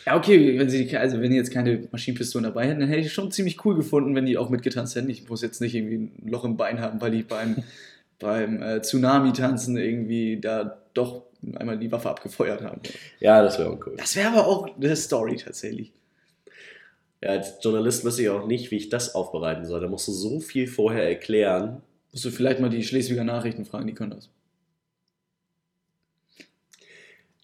Ja, okay, wenn sie also wenn die jetzt keine Maschinenpistolen dabei hätten, dann hätte ich es schon ziemlich cool gefunden, wenn die auch mitgetanzt hätten. Ich muss jetzt nicht irgendwie ein Loch im Bein haben, weil die beim, beim äh, Tsunami-Tanzen irgendwie da doch einmal die Waffe abgefeuert haben. Ja, das wäre uncool. Das wäre aber auch eine Story tatsächlich. Ja, als Journalist wüsste ich auch nicht, wie ich das aufbereiten soll. Da musst du so viel vorher erklären. Musst du vielleicht mal die Schleswiger Nachrichten fragen, die können das.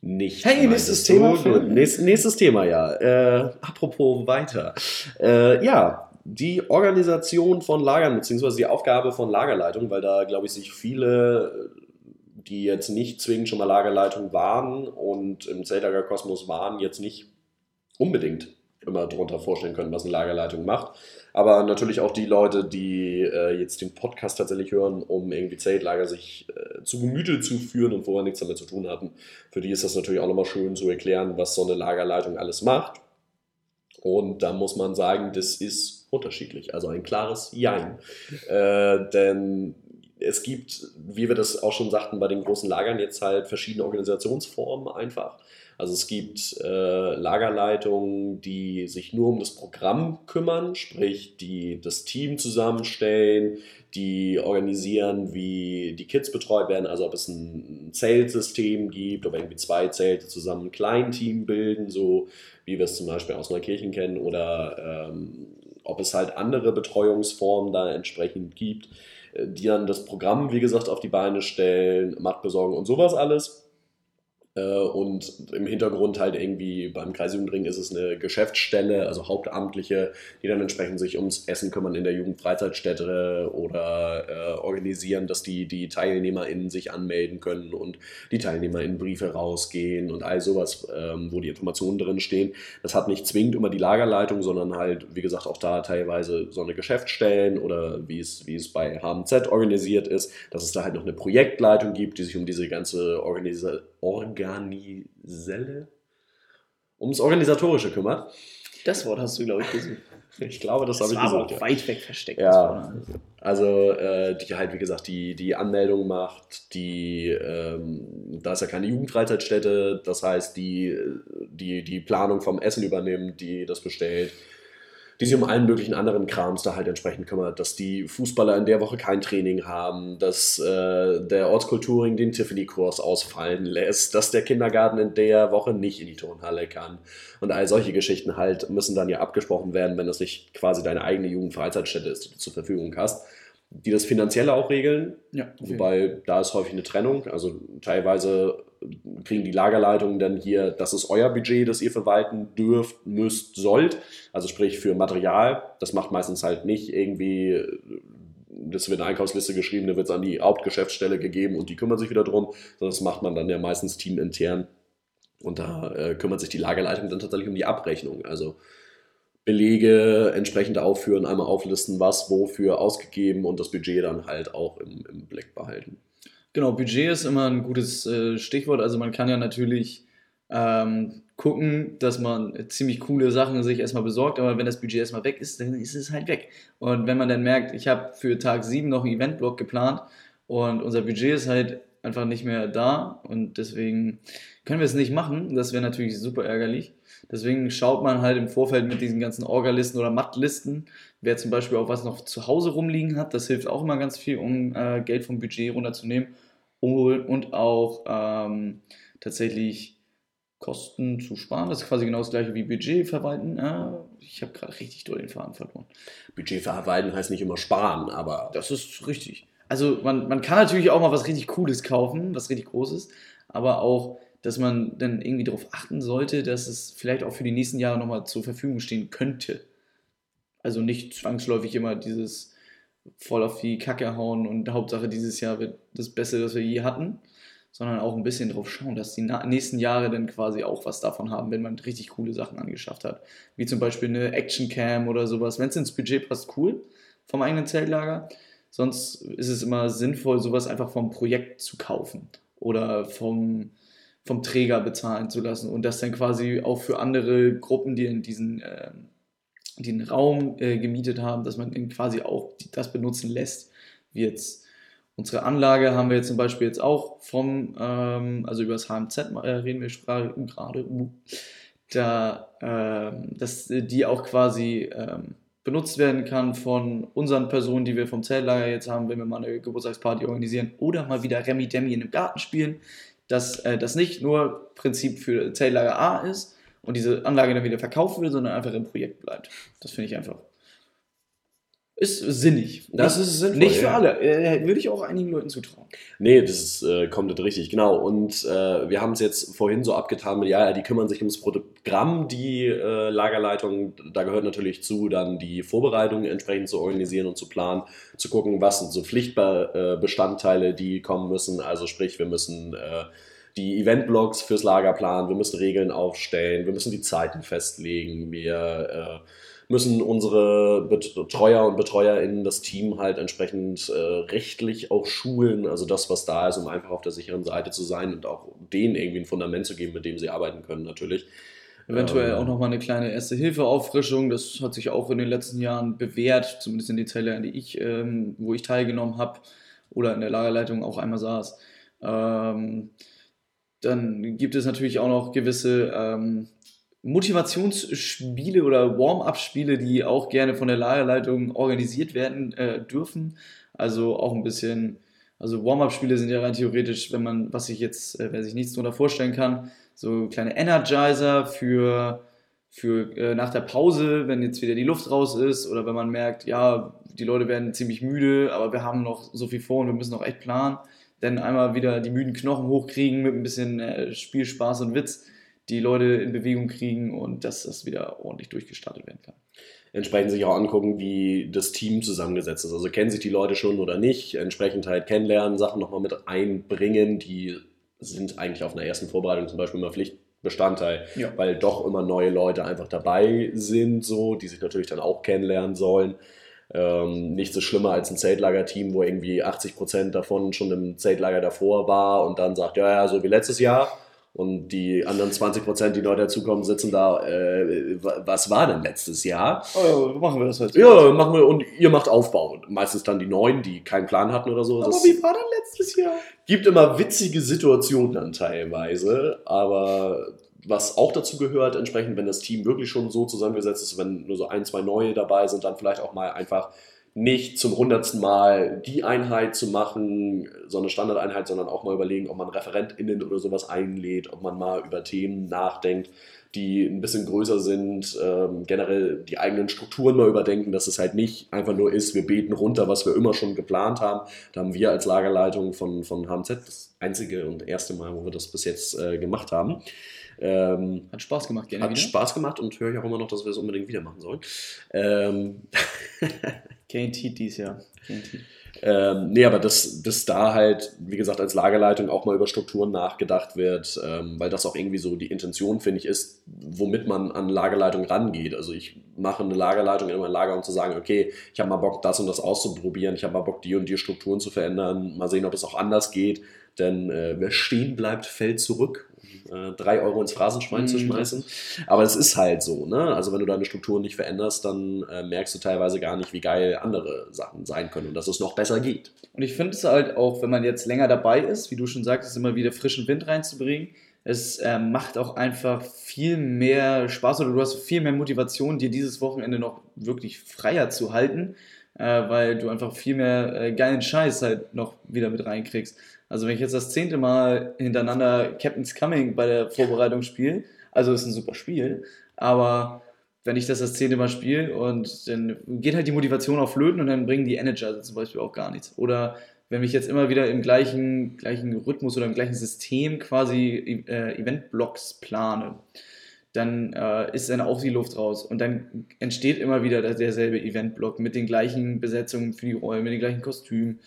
Nicht. Hey, nächstes. Thema. Nächstes, nächstes Thema, ja. Äh, apropos weiter. Äh, ja, die Organisation von Lagern, beziehungsweise die Aufgabe von Lagerleitung, weil da, glaube ich, sich viele, die jetzt nicht zwingend schon mal Lagerleitung waren und im Zeltlagerkosmos waren, jetzt nicht unbedingt immer darunter vorstellen können, was eine Lagerleitung macht. Aber natürlich auch die Leute, die äh, jetzt den Podcast tatsächlich hören, um irgendwie Zeltlager sich äh, zu Gemüte zu führen und vorher nichts damit zu tun hatten. Für die ist das natürlich auch nochmal schön zu erklären, was so eine Lagerleitung alles macht. Und da muss man sagen, das ist unterschiedlich. Also ein klares Jein. Äh, denn es gibt, wie wir das auch schon sagten, bei den großen Lagern jetzt halt verschiedene Organisationsformen einfach. Also es gibt äh, Lagerleitungen, die sich nur um das Programm kümmern, sprich die das Team zusammenstellen, die organisieren, wie die Kids betreut werden, also ob es ein Zeltsystem gibt, ob irgendwie zwei Zelte zusammen ein Kleinteam bilden, so wie wir es zum Beispiel aus Neukirchen kennen, oder ähm, ob es halt andere Betreuungsformen da entsprechend gibt, die dann das Programm, wie gesagt, auf die Beine stellen, Matt besorgen und sowas alles. Äh, und im Hintergrund halt irgendwie beim Kreisjugendring ist es eine Geschäftsstelle, also Hauptamtliche, die dann entsprechend sich ums Essen kümmern in der Jugendfreizeitstätte oder äh, organisieren, dass die, die TeilnehmerInnen sich anmelden können und die TeilnehmerInnen Briefe rausgehen und all sowas, ähm, wo die Informationen drin stehen. Das hat nicht zwingend immer die Lagerleitung, sondern halt, wie gesagt, auch da teilweise so eine Geschäftsstellen oder wie es, wie es bei HMZ organisiert ist, dass es da halt noch eine Projektleitung gibt, die sich um diese ganze Organisation Organiselle, ums Organisatorische kümmert. Das Wort hast du, glaube ich, gesagt. Ich glaube, das, das habe ich gesagt. Aber auch weit weg versteckt. Ja. Also, äh, die halt, wie gesagt, die, die Anmeldung macht, die, ähm, da ist ja keine Jugendfreizeitstätte, das heißt, die, die, die Planung vom Essen übernimmt, die das bestellt die sich um allen möglichen anderen Krams da halt entsprechend kümmert, dass die Fußballer in der Woche kein Training haben, dass äh, der Ortskulturing den Tiffany-Kurs ausfallen lässt, dass der Kindergarten in der Woche nicht in die Turnhalle kann. Und all solche Geschichten halt müssen dann ja abgesprochen werden, wenn das nicht quasi deine eigene Jugendfreizeitstätte ist, die du zur Verfügung hast die das Finanzielle auch regeln. Ja, okay. Wobei da ist häufig eine Trennung. Also teilweise kriegen die Lagerleitungen dann hier, das ist euer Budget, das ihr verwalten dürft, müsst, sollt. Also sprich für Material. Das macht meistens halt nicht irgendwie, das wird eine Einkaufsliste geschrieben, da wird es an die Hauptgeschäftsstelle gegeben und die kümmern sich wieder drum. Sondern das macht man dann ja meistens teamintern. Und da äh, kümmert sich die Lagerleitung dann tatsächlich um die Abrechnung. Also Belege entsprechend aufführen, einmal auflisten, was wofür ausgegeben und das Budget dann halt auch im, im Blick behalten. Genau, Budget ist immer ein gutes äh, Stichwort. Also man kann ja natürlich ähm, gucken, dass man ziemlich coole Sachen sich erstmal besorgt, aber wenn das Budget erstmal weg ist, dann ist es halt weg. Und wenn man dann merkt, ich habe für Tag 7 noch einen Eventblock geplant und unser Budget ist halt einfach nicht mehr da und deswegen können wir es nicht machen. Das wäre natürlich super ärgerlich. Deswegen schaut man halt im Vorfeld mit diesen ganzen Orgalisten oder Mattlisten, wer zum Beispiel auch was noch zu Hause rumliegen hat. Das hilft auch immer ganz viel, um äh, Geld vom Budget runterzunehmen und auch ähm, tatsächlich Kosten zu sparen. Das ist quasi genau das gleiche wie Budget verwalten. Ja, ich habe gerade richtig doll den Faden verloren. Budget verwalten heißt nicht immer sparen, aber. Das ist richtig. Also man, man kann natürlich auch mal was richtig Cooles kaufen, was richtig Großes, aber auch dass man dann irgendwie darauf achten sollte, dass es vielleicht auch für die nächsten Jahre nochmal zur Verfügung stehen könnte. Also nicht zwangsläufig immer dieses voll auf die Kacke hauen und Hauptsache dieses Jahr wird das Beste, das wir je hatten, sondern auch ein bisschen drauf schauen, dass die nächsten Jahre dann quasi auch was davon haben, wenn man richtig coole Sachen angeschafft hat. Wie zum Beispiel eine Actioncam oder sowas. Wenn es ins Budget passt, cool vom eigenen Zeltlager. Sonst ist es immer sinnvoll, sowas einfach vom Projekt zu kaufen oder vom, vom Träger bezahlen zu lassen und das dann quasi auch für andere Gruppen, die in diesen äh, den Raum äh, gemietet haben, dass man ihn quasi auch das benutzen lässt. Wie jetzt unsere Anlage haben wir jetzt zum Beispiel jetzt auch vom, ähm, also über das HMZ äh, reden wir gerade, uh, da, äh, dass die auch quasi ähm, benutzt werden kann von unseren Personen, die wir vom Zeltlager jetzt haben, wenn wir mal eine Geburtstagsparty organisieren oder mal wieder Remi Demi in einem Garten spielen dass äh, das nicht nur Prinzip für Zelllager A ist und diese Anlage dann wieder verkauft wird, sondern einfach im Projekt bleibt. Das finde ich einfach. Ist sinnig. Das nicht, ist sinnvoll. Nicht für ja. alle. Äh, würde ich auch einigen Leuten zutrauen. Nee, das ist äh, komplett richtig, genau. Und äh, wir haben es jetzt vorhin so abgetan mit, ja, die kümmern sich ums Programm, die äh, Lagerleitung. Da gehört natürlich zu, dann die Vorbereitung entsprechend zu organisieren und zu planen, zu gucken, was sind so Pflichtbestandteile, die kommen müssen. Also sprich, wir müssen äh, die Eventblocks fürs Lager planen, wir müssen Regeln aufstellen, wir müssen die Zeiten festlegen, wir äh, müssen unsere Betreuer und BetreuerInnen das Team halt entsprechend äh, rechtlich auch schulen. Also das, was da ist, um einfach auf der sicheren Seite zu sein und auch denen irgendwie ein Fundament zu geben, mit dem sie arbeiten können, natürlich. Eventuell ähm, auch nochmal eine kleine Erste-Hilfe-Auffrischung. Das hat sich auch in den letzten Jahren bewährt, zumindest in den Zellen, die ich, ähm, wo ich teilgenommen habe. oder in der Lagerleitung auch einmal saß. Ähm, dann gibt es natürlich auch noch gewisse ähm, Motivationsspiele oder Warm-up-Spiele, die auch gerne von der Lagerleitung organisiert werden äh, dürfen. Also auch ein bisschen, also Warm-up-Spiele sind ja rein theoretisch, wenn man, was ich jetzt, äh, wer sich nichts darunter vorstellen kann, so kleine Energizer für, für äh, nach der Pause, wenn jetzt wieder die Luft raus ist oder wenn man merkt, ja, die Leute werden ziemlich müde, aber wir haben noch so viel vor und wir müssen noch echt planen. Dann einmal wieder die müden Knochen hochkriegen mit ein bisschen äh, Spielspaß und Witz, die Leute in Bewegung kriegen und dass das wieder ordentlich durchgestartet werden kann entsprechend sich auch angucken, wie das Team zusammengesetzt ist. Also kennen sich die Leute schon oder nicht, entsprechend halt kennenlernen, Sachen nochmal mit einbringen, die sind eigentlich auf einer ersten Vorbereitung zum Beispiel immer Pflichtbestandteil, ja. weil doch immer neue Leute einfach dabei sind, so, die sich natürlich dann auch kennenlernen sollen. Ähm, nichts ist schlimmer als ein Zeltlager-Team, wo irgendwie 80% davon schon im Zeltlager davor war und dann sagt, ja, ja, so wie letztes Jahr und die anderen 20 Prozent, die neu dazukommen, sitzen da, äh, was war denn letztes Jahr? Oh, machen wir das heute. Ja, machen wir, und ihr macht Aufbau. Meistens dann die Neuen, die keinen Plan hatten oder so. Aber das wie war denn letztes Jahr? Gibt immer witzige Situationen dann teilweise, aber was auch dazu gehört, entsprechend, wenn das Team wirklich schon so zusammengesetzt ist, wenn nur so ein, zwei Neue dabei sind, dann vielleicht auch mal einfach nicht zum hundertsten Mal die Einheit zu machen, so eine Standardeinheit, sondern auch mal überlegen, ob man ReferentInnen oder sowas einlädt, ob man mal über Themen nachdenkt, die ein bisschen größer sind, ähm, generell die eigenen Strukturen mal überdenken, dass es halt nicht einfach nur ist, wir beten runter, was wir immer schon geplant haben. Da haben wir als Lagerleitung von, von HMZ das einzige und erste Mal, wo wir das bis jetzt äh, gemacht haben. Ähm, hat Spaß gemacht, gerne. Hat wieder. Spaß gemacht und höre ich auch immer noch, dass wir es unbedingt wieder machen sollen. Ähm, Guaranteed dies Jahr. Guaranteed. Ähm, nee, aber dass, dass da halt, wie gesagt, als Lagerleitung auch mal über Strukturen nachgedacht wird, ähm, weil das auch irgendwie so die Intention, finde ich, ist, womit man an Lagerleitung rangeht. Also ich mache eine Lagerleitung in mein Lager, um zu sagen, okay, ich habe mal Bock, das und das auszuprobieren, ich habe mal Bock, die und die Strukturen zu verändern, mal sehen, ob es auch anders geht. Denn äh, wer stehen bleibt, fällt zurück äh, drei Euro ins Phrasenschwein mhm. zu schmeißen. Aber es ist halt so, ne? Also wenn du deine Strukturen nicht veränderst, dann äh, merkst du teilweise gar nicht, wie geil andere Sachen sein können und dass es noch besser geht. Und ich finde es halt auch, wenn man jetzt länger dabei ist, wie du schon sagtest, immer wieder frischen Wind reinzubringen. Es äh, macht auch einfach viel mehr Spaß oder du hast viel mehr Motivation, dir dieses Wochenende noch wirklich freier zu halten, äh, weil du einfach viel mehr äh, geilen Scheiß halt noch wieder mit reinkriegst. Also wenn ich jetzt das zehnte Mal hintereinander Captain's Coming bei der Vorbereitung spiele, also ist ein super Spiel, aber wenn ich das das zehnte Mal spiele und dann geht halt die Motivation auf Flöten und dann bringen die Energizer zum Beispiel auch gar nichts. Oder wenn ich jetzt immer wieder im gleichen, gleichen Rhythmus oder im gleichen System quasi äh, Eventblocks plane, dann äh, ist dann auch die Luft raus. Und dann entsteht immer wieder derselbe Eventblock mit den gleichen Besetzungen für die Rollen, mit den gleichen Kostümen.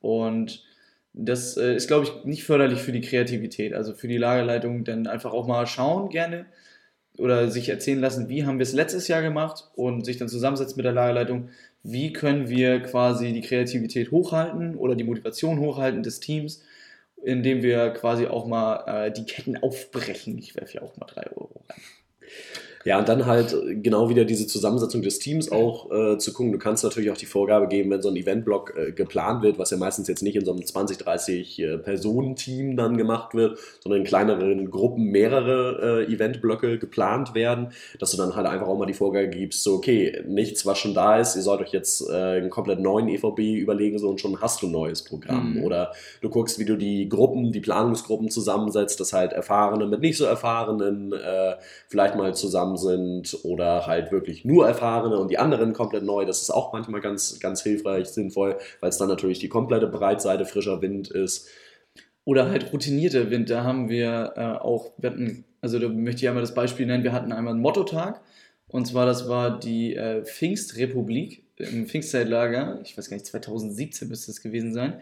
Und das äh, ist, glaube ich, nicht förderlich für die Kreativität, also für die Lagerleitung, dann einfach auch mal schauen gerne oder sich erzählen lassen, wie haben wir es letztes Jahr gemacht und sich dann zusammensetzen mit der Lagerleitung, wie können wir quasi die Kreativität hochhalten oder die Motivation hochhalten des Teams, indem wir quasi auch mal äh, die Ketten aufbrechen. Ich werfe ja auch mal drei Euro rein. Ja, und dann halt genau wieder diese Zusammensetzung des Teams auch äh, zu gucken. Du kannst natürlich auch die Vorgabe geben, wenn so ein Eventblock äh, geplant wird, was ja meistens jetzt nicht in so einem 20, 30 äh, Personen-Team dann gemacht wird, sondern in kleineren Gruppen mehrere äh, Eventblöcke geplant werden, dass du dann halt einfach auch mal die Vorgabe gibst, so okay, nichts, was schon da ist, ihr sollt euch jetzt äh, einen komplett neuen EVB überlegen, so und schon hast du ein neues Programm. Mhm. Oder du guckst, wie du die Gruppen, die Planungsgruppen zusammensetzt, dass halt Erfahrene mit nicht so Erfahrenen äh, vielleicht mal zusammen zusammen sind oder halt wirklich nur Erfahrene und die anderen komplett neu. Das ist auch manchmal ganz, ganz hilfreich, sinnvoll, weil es dann natürlich die komplette Breitseite frischer Wind ist. Oder halt routinierte Wind. Da haben wir äh, auch, wir hatten, also da möchte ich einmal das Beispiel nennen, wir hatten einmal einen Mottotag und zwar das war die äh, Pfingstrepublik im Pfingstzeitlager, ich weiß gar nicht, 2017 müsste es gewesen sein.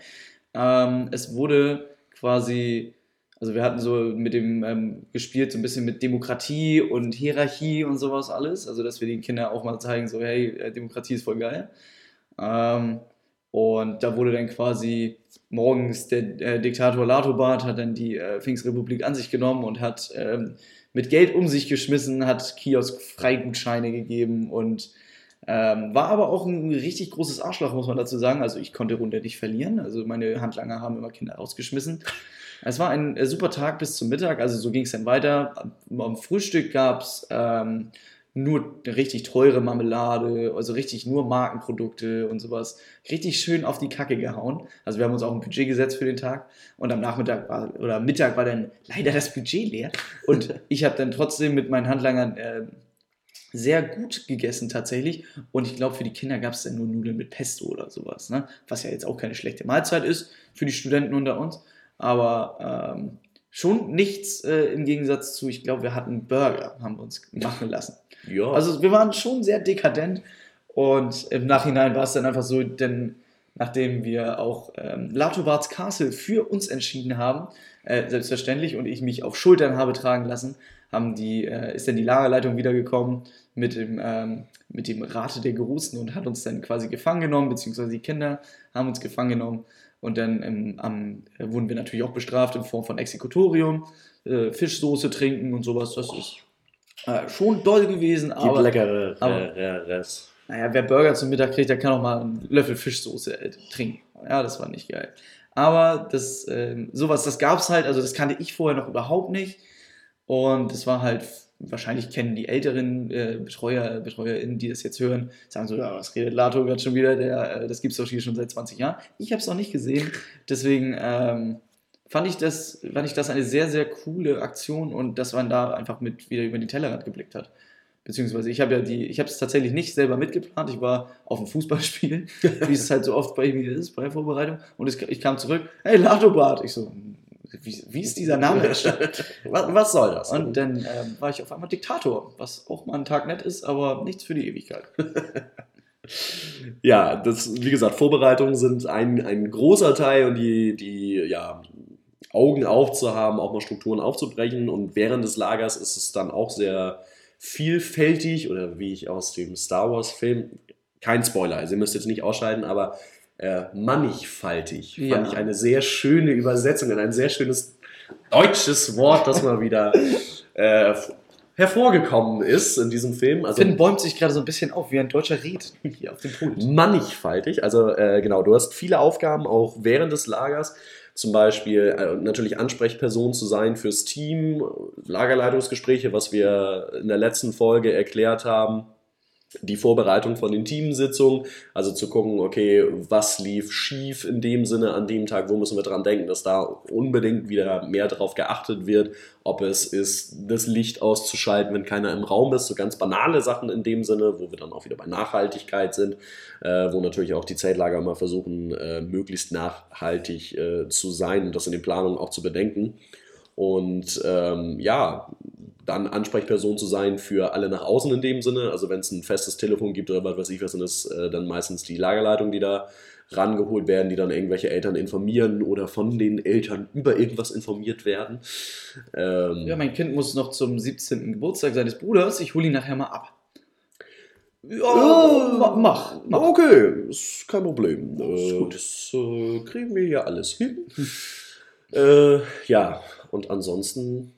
Ähm, es wurde quasi also wir hatten so mit dem ähm, gespielt, so ein bisschen mit Demokratie und Hierarchie und sowas alles. Also dass wir den Kindern auch mal zeigen, so hey, äh, Demokratie ist voll geil. Ähm, und da wurde dann quasi morgens der äh, Diktator Latobart hat dann die äh, Pfingstrepublik an sich genommen und hat ähm, mit Geld um sich geschmissen, hat Kiosk-Freigutscheine gegeben und Ähm, war aber auch ein richtig großes Arschloch, muss man dazu sagen. Also ich konnte Runde nicht verlieren. Also meine Handlanger haben immer Kinder rausgeschmissen. Es war ein äh, super Tag bis zum Mittag, also so ging es dann weiter. Am Frühstück gab es ähm, nur richtig teure Marmelade, also richtig nur Markenprodukte und sowas. Richtig schön auf die Kacke gehauen. Also wir haben uns auch ein Budget gesetzt für den Tag und am Nachmittag war, oder Mittag war dann leider das Budget leer und ich habe dann trotzdem mit meinen Handlangern äh, sehr gut gegessen tatsächlich und ich glaube für die Kinder gab es dann nur Nudeln mit Pesto oder sowas, ne? was ja jetzt auch keine schlechte Mahlzeit ist für die Studenten unter uns, aber ähm, schon nichts äh, im Gegensatz zu, ich glaube wir hatten Burger, haben wir uns machen lassen. Ja. Also wir waren schon sehr dekadent und im Nachhinein war es dann einfach so, denn nachdem wir auch ähm, Latobards Castle für uns entschieden haben, äh, selbstverständlich, und ich mich auf Schultern habe tragen lassen, haben die, äh, ist dann die Lagerleitung wiedergekommen mit dem, ähm, mit dem Rate der Gerusten und hat uns dann quasi gefangen genommen, beziehungsweise die Kinder haben uns gefangen genommen. Und dann ähm, am, äh, wurden wir natürlich auch bestraft in Form von Exekutorium, äh, Fischsoße trinken und sowas. Das ist äh, schon doll gewesen, Gibt aber leckere aber- äh, Rest. naja, wer Burger zum Mittag kriegt, der kann auch mal einen Löffel Fischsoße äh, trinken. Ja, das war nicht geil. Aber das, ähm, sowas, das gab's halt, also das kannte ich vorher noch überhaupt nicht. Und das war halt, wahrscheinlich kennen die älteren äh, Betreuer, BetreuerInnen, die das jetzt hören, sagen so, ja, was redet Lato gerade schon wieder, der, äh, das gibt's doch hier schon seit 20 Jahren. Ich habe es noch nicht gesehen, deswegen ähm, fand, ich das, fand ich das eine sehr, sehr coole Aktion und dass man da einfach mit wieder über den Tellerrand geblickt hat. Beziehungsweise ich habe ja die, ich habe es tatsächlich nicht selber mitgeplant. Ich war auf einem Fußballspiel, wie es halt so oft bei mir ist, bei der Vorbereitung. Und es, ich kam zurück, hey, Latobart. Ich so, wie, wie ist dieser Name entstanden? Was, was soll das? Und dann ähm, war ich auf einmal Diktator, was auch mal einen Tag nett ist, aber nichts für die Ewigkeit. Ja, das, wie gesagt, Vorbereitungen sind ein, ein großer Teil und die, die ja, Augen aufzuhaben, auch mal Strukturen aufzubrechen. Und während des Lagers ist es dann auch sehr vielfältig oder wie ich aus dem Star Wars-Film, kein Spoiler, also ihr müsst jetzt nicht ausscheiden, aber äh, mannigfaltig Ja. fand ich eine sehr schöne Übersetzung und ein sehr schönes deutsches Wort, das mal wieder äh, hervorgekommen ist in diesem Film. Also Finn bäumt sich gerade so ein bisschen auf, wie ein deutscher Red hier auf dem Pult. mannigfaltig. Also äh, genau, du hast viele Aufgaben auch während des Lagers. Zum Beispiel äh, natürlich Ansprechperson zu sein fürs Team, Lagerleitungsgespräche, was wir in der letzten Folge erklärt haben. Die Vorbereitung von den Teamsitzungen, also zu gucken, okay, was lief schief in dem Sinne an dem Tag, wo müssen wir dran denken, dass da unbedingt wieder mehr darauf geachtet wird, ob es ist, das Licht auszuschalten, wenn keiner im Raum ist, so ganz banale Sachen in dem Sinne, wo wir dann auch wieder bei Nachhaltigkeit sind, äh, wo natürlich auch die Zeltlager mal versuchen, äh, möglichst nachhaltig äh, zu sein und das in den Planungen auch zu bedenken. Und ähm, ja, dann Ansprechperson zu sein für alle nach außen in dem Sinne. Also wenn es ein festes Telefon gibt oder was weiß ich was, sind es äh, dann meistens die Lagerleitung, die da rangeholt werden, die dann irgendwelche Eltern informieren oder von den Eltern über irgendwas informiert werden. Ähm, Ja, mein Kind muss noch zum 17. Geburtstag seines Bruders. Ich hole ihn nachher mal ab. Ja, ma- mach, mach. Okay, ist kein Problem. Ist Äh, gut. Das äh, kriegen wir hier alles hin. äh, ja, und ansonsten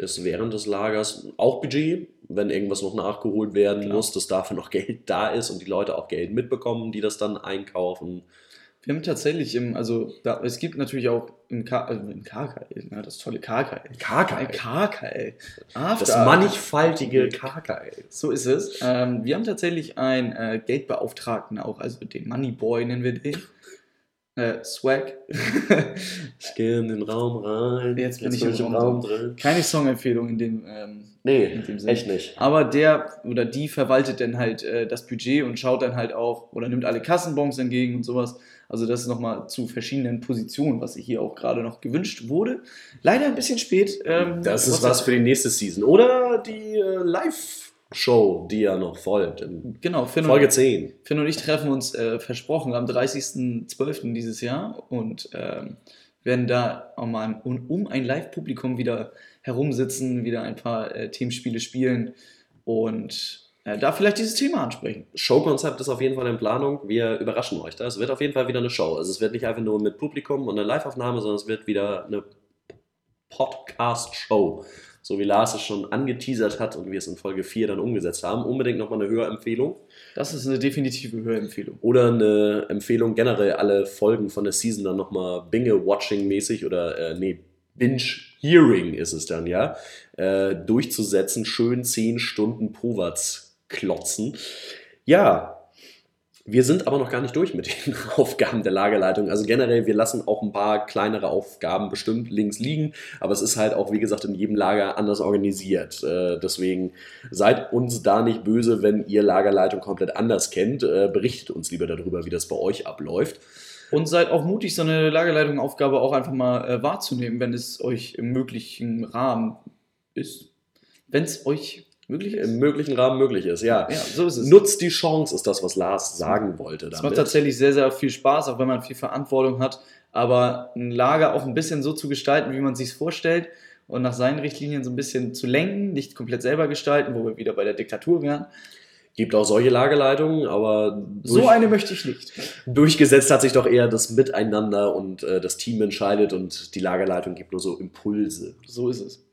ist während des Lagers auch Budget, wenn irgendwas noch nachgeholt werden Klar. muss, dass dafür noch Geld da ist und die Leute auch Geld mitbekommen, die das dann einkaufen. Wir haben tatsächlich im, also da, es gibt natürlich auch im, K, also im KKL, ne, das tolle KKL. KKL. KKL. Das After- mannigfaltige KKL. So ist es. Ähm, wir haben tatsächlich einen äh, Geldbeauftragten auch, also den Moneyboy nennen wir den. Äh, Swag. Ich gehe in den Raum rein. Jetzt bin ich im Raum drin. Keine Songempfehlung in dem, ähm, Nee, in dem Sinne. echt nicht. Aber der oder die verwaltet dann halt äh, das Budget und schaut dann halt auch oder nimmt alle Kassenbons entgegen und sowas. Also das ist nochmal zu verschiedenen Positionen, was hier auch gerade noch gewünscht wurde. Leider ein bisschen spät. ähm, Das ist was für die nächste Season. Oder die äh, Live-Show, die ja noch folgt. Genau, Finn Folge und, 10. Finn und ich treffen uns äh, versprochen am 30.12. dieses Jahr und ähm, werden da auch mal um, um ein Live-Publikum wieder herumsitzen, wieder ein paar äh, Teamspiele spielen und äh, da vielleicht dieses Thema ansprechen. Showkonzept ist auf jeden Fall in Planung. Wir überraschen euch da. Es wird auf jeden Fall wieder eine Show. Also es wird nicht einfach nur mit Publikum und eine Live-Aufnahme, sondern es wird wieder eine Podcast-Show. So wie Lars es schon angeteasert hat und wir es in Folge 4 dann umgesetzt haben. Unbedingt nochmal eine Hörempfehlung. Das ist eine definitive Hörempfehlung. Oder eine Empfehlung generell, alle Folgen von der Season dann nochmal Binge-Watching-mäßig oder, äh, nee, Binge-Hearing ist es dann, ja, äh, durchzusetzen. Schön 10 Stunden Powatz klotzen. Ja, wir sind aber noch gar nicht durch mit den Aufgaben der Lagerleitung. Also generell, wir lassen auch ein paar kleinere Aufgaben bestimmt links liegen, aber es ist halt auch, wie gesagt, in jedem Lager anders organisiert. Äh, deswegen seid uns da nicht böse, wenn ihr Lagerleitung komplett anders kennt. Äh, berichtet uns lieber darüber, wie das bei euch abläuft. Und seid auch mutig, so eine Lagerleitung-Aufgabe auch einfach mal äh, wahrzunehmen, wenn es euch im möglichen Rahmen ist. Wenn es euch möglich. Im möglichen Rahmen möglich ist, ja. Ja, so ist es. Nutzt die Chance, ist das, was Lars sagen wollte. Es macht tatsächlich sehr, sehr viel Spaß, auch wenn man viel Verantwortung hat. Aber ein Lager auch ein bisschen so zu gestalten, wie man es sich vorstellt und nach seinen Richtlinien so ein bisschen zu lenken, nicht komplett selber gestalten, wo wir wieder bei der Diktatur wären. Gibt auch solche Lageleitungen, aber So eine möchte ich nicht. durchgesetzt hat sich doch eher das Miteinander und äh, das Team entscheidet und die Lagerleitung gibt nur so Impulse. So ist es.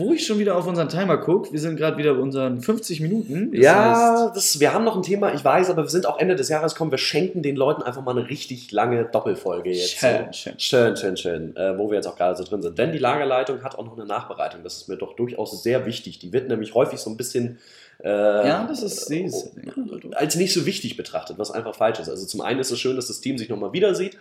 Wo ich schon wieder auf unseren Timer gucke, wir sind gerade wieder bei unseren 50 Minuten. Das ja, das, wir haben noch ein Thema, ich weiß, aber wir sind auch Ende des Jahres gekommen. Wir schenken den Leuten einfach mal eine richtig lange Doppelfolge jetzt. Schön, so. schön. Schön, schön, schön. Äh, wo wir jetzt auch gerade so drin sind. Denn die Lagerleitung hat auch noch eine Nachbereitung. Das ist mir doch durchaus sehr wichtig. Die wird nämlich häufig so ein bisschen. Äh, Ja, das ist süß. als nicht so wichtig betrachtet, was einfach falsch ist. Also zum einen ist es schön, dass das Team sich nochmal wieder sieht.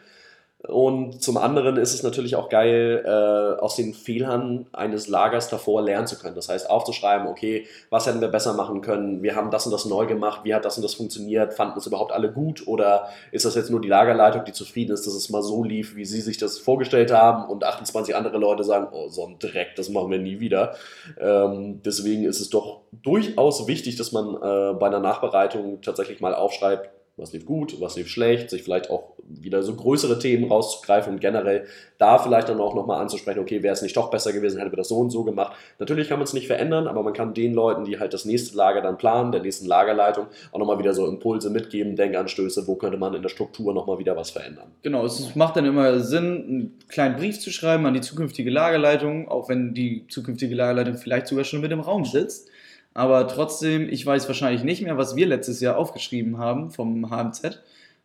Und zum anderen ist es natürlich auch geil, äh, aus den Fehlern eines Lagers davor lernen zu können. Das heißt, aufzuschreiben, okay, was hätten wir besser machen können? Wir haben das und das neu gemacht. Wie hat das und das funktioniert? Fanden es überhaupt alle gut? Oder ist das jetzt nur die Lagerleitung, die zufrieden ist, dass es mal so lief, wie sie sich das vorgestellt haben? Und 28 andere Leute sagen, oh, so ein Dreck, das machen wir nie wieder. Ähm, deswegen ist es doch durchaus wichtig, dass man äh, bei einer Nachbereitung tatsächlich mal aufschreibt, was lief gut, was lief schlecht, sich vielleicht auch wieder so größere Themen rauszugreifen und generell da vielleicht dann auch nochmal anzusprechen, okay, wäre es nicht doch besser gewesen, hätte wir das so und so gemacht. Natürlich kann man es nicht verändern, aber man kann den Leuten, die halt das nächste Lager dann planen, der nächsten Lagerleitung, auch nochmal wieder so Impulse mitgeben, Denkanstöße, wo könnte man in der Struktur nochmal wieder was verändern. Genau, es macht dann immer Sinn, einen kleinen Brief zu schreiben an die zukünftige Lagerleitung, auch wenn die zukünftige Lagerleitung vielleicht sogar schon mit im Raum sitzt. Aber trotzdem, ich weiß wahrscheinlich nicht mehr, was wir letztes Jahr aufgeschrieben haben vom HMZ.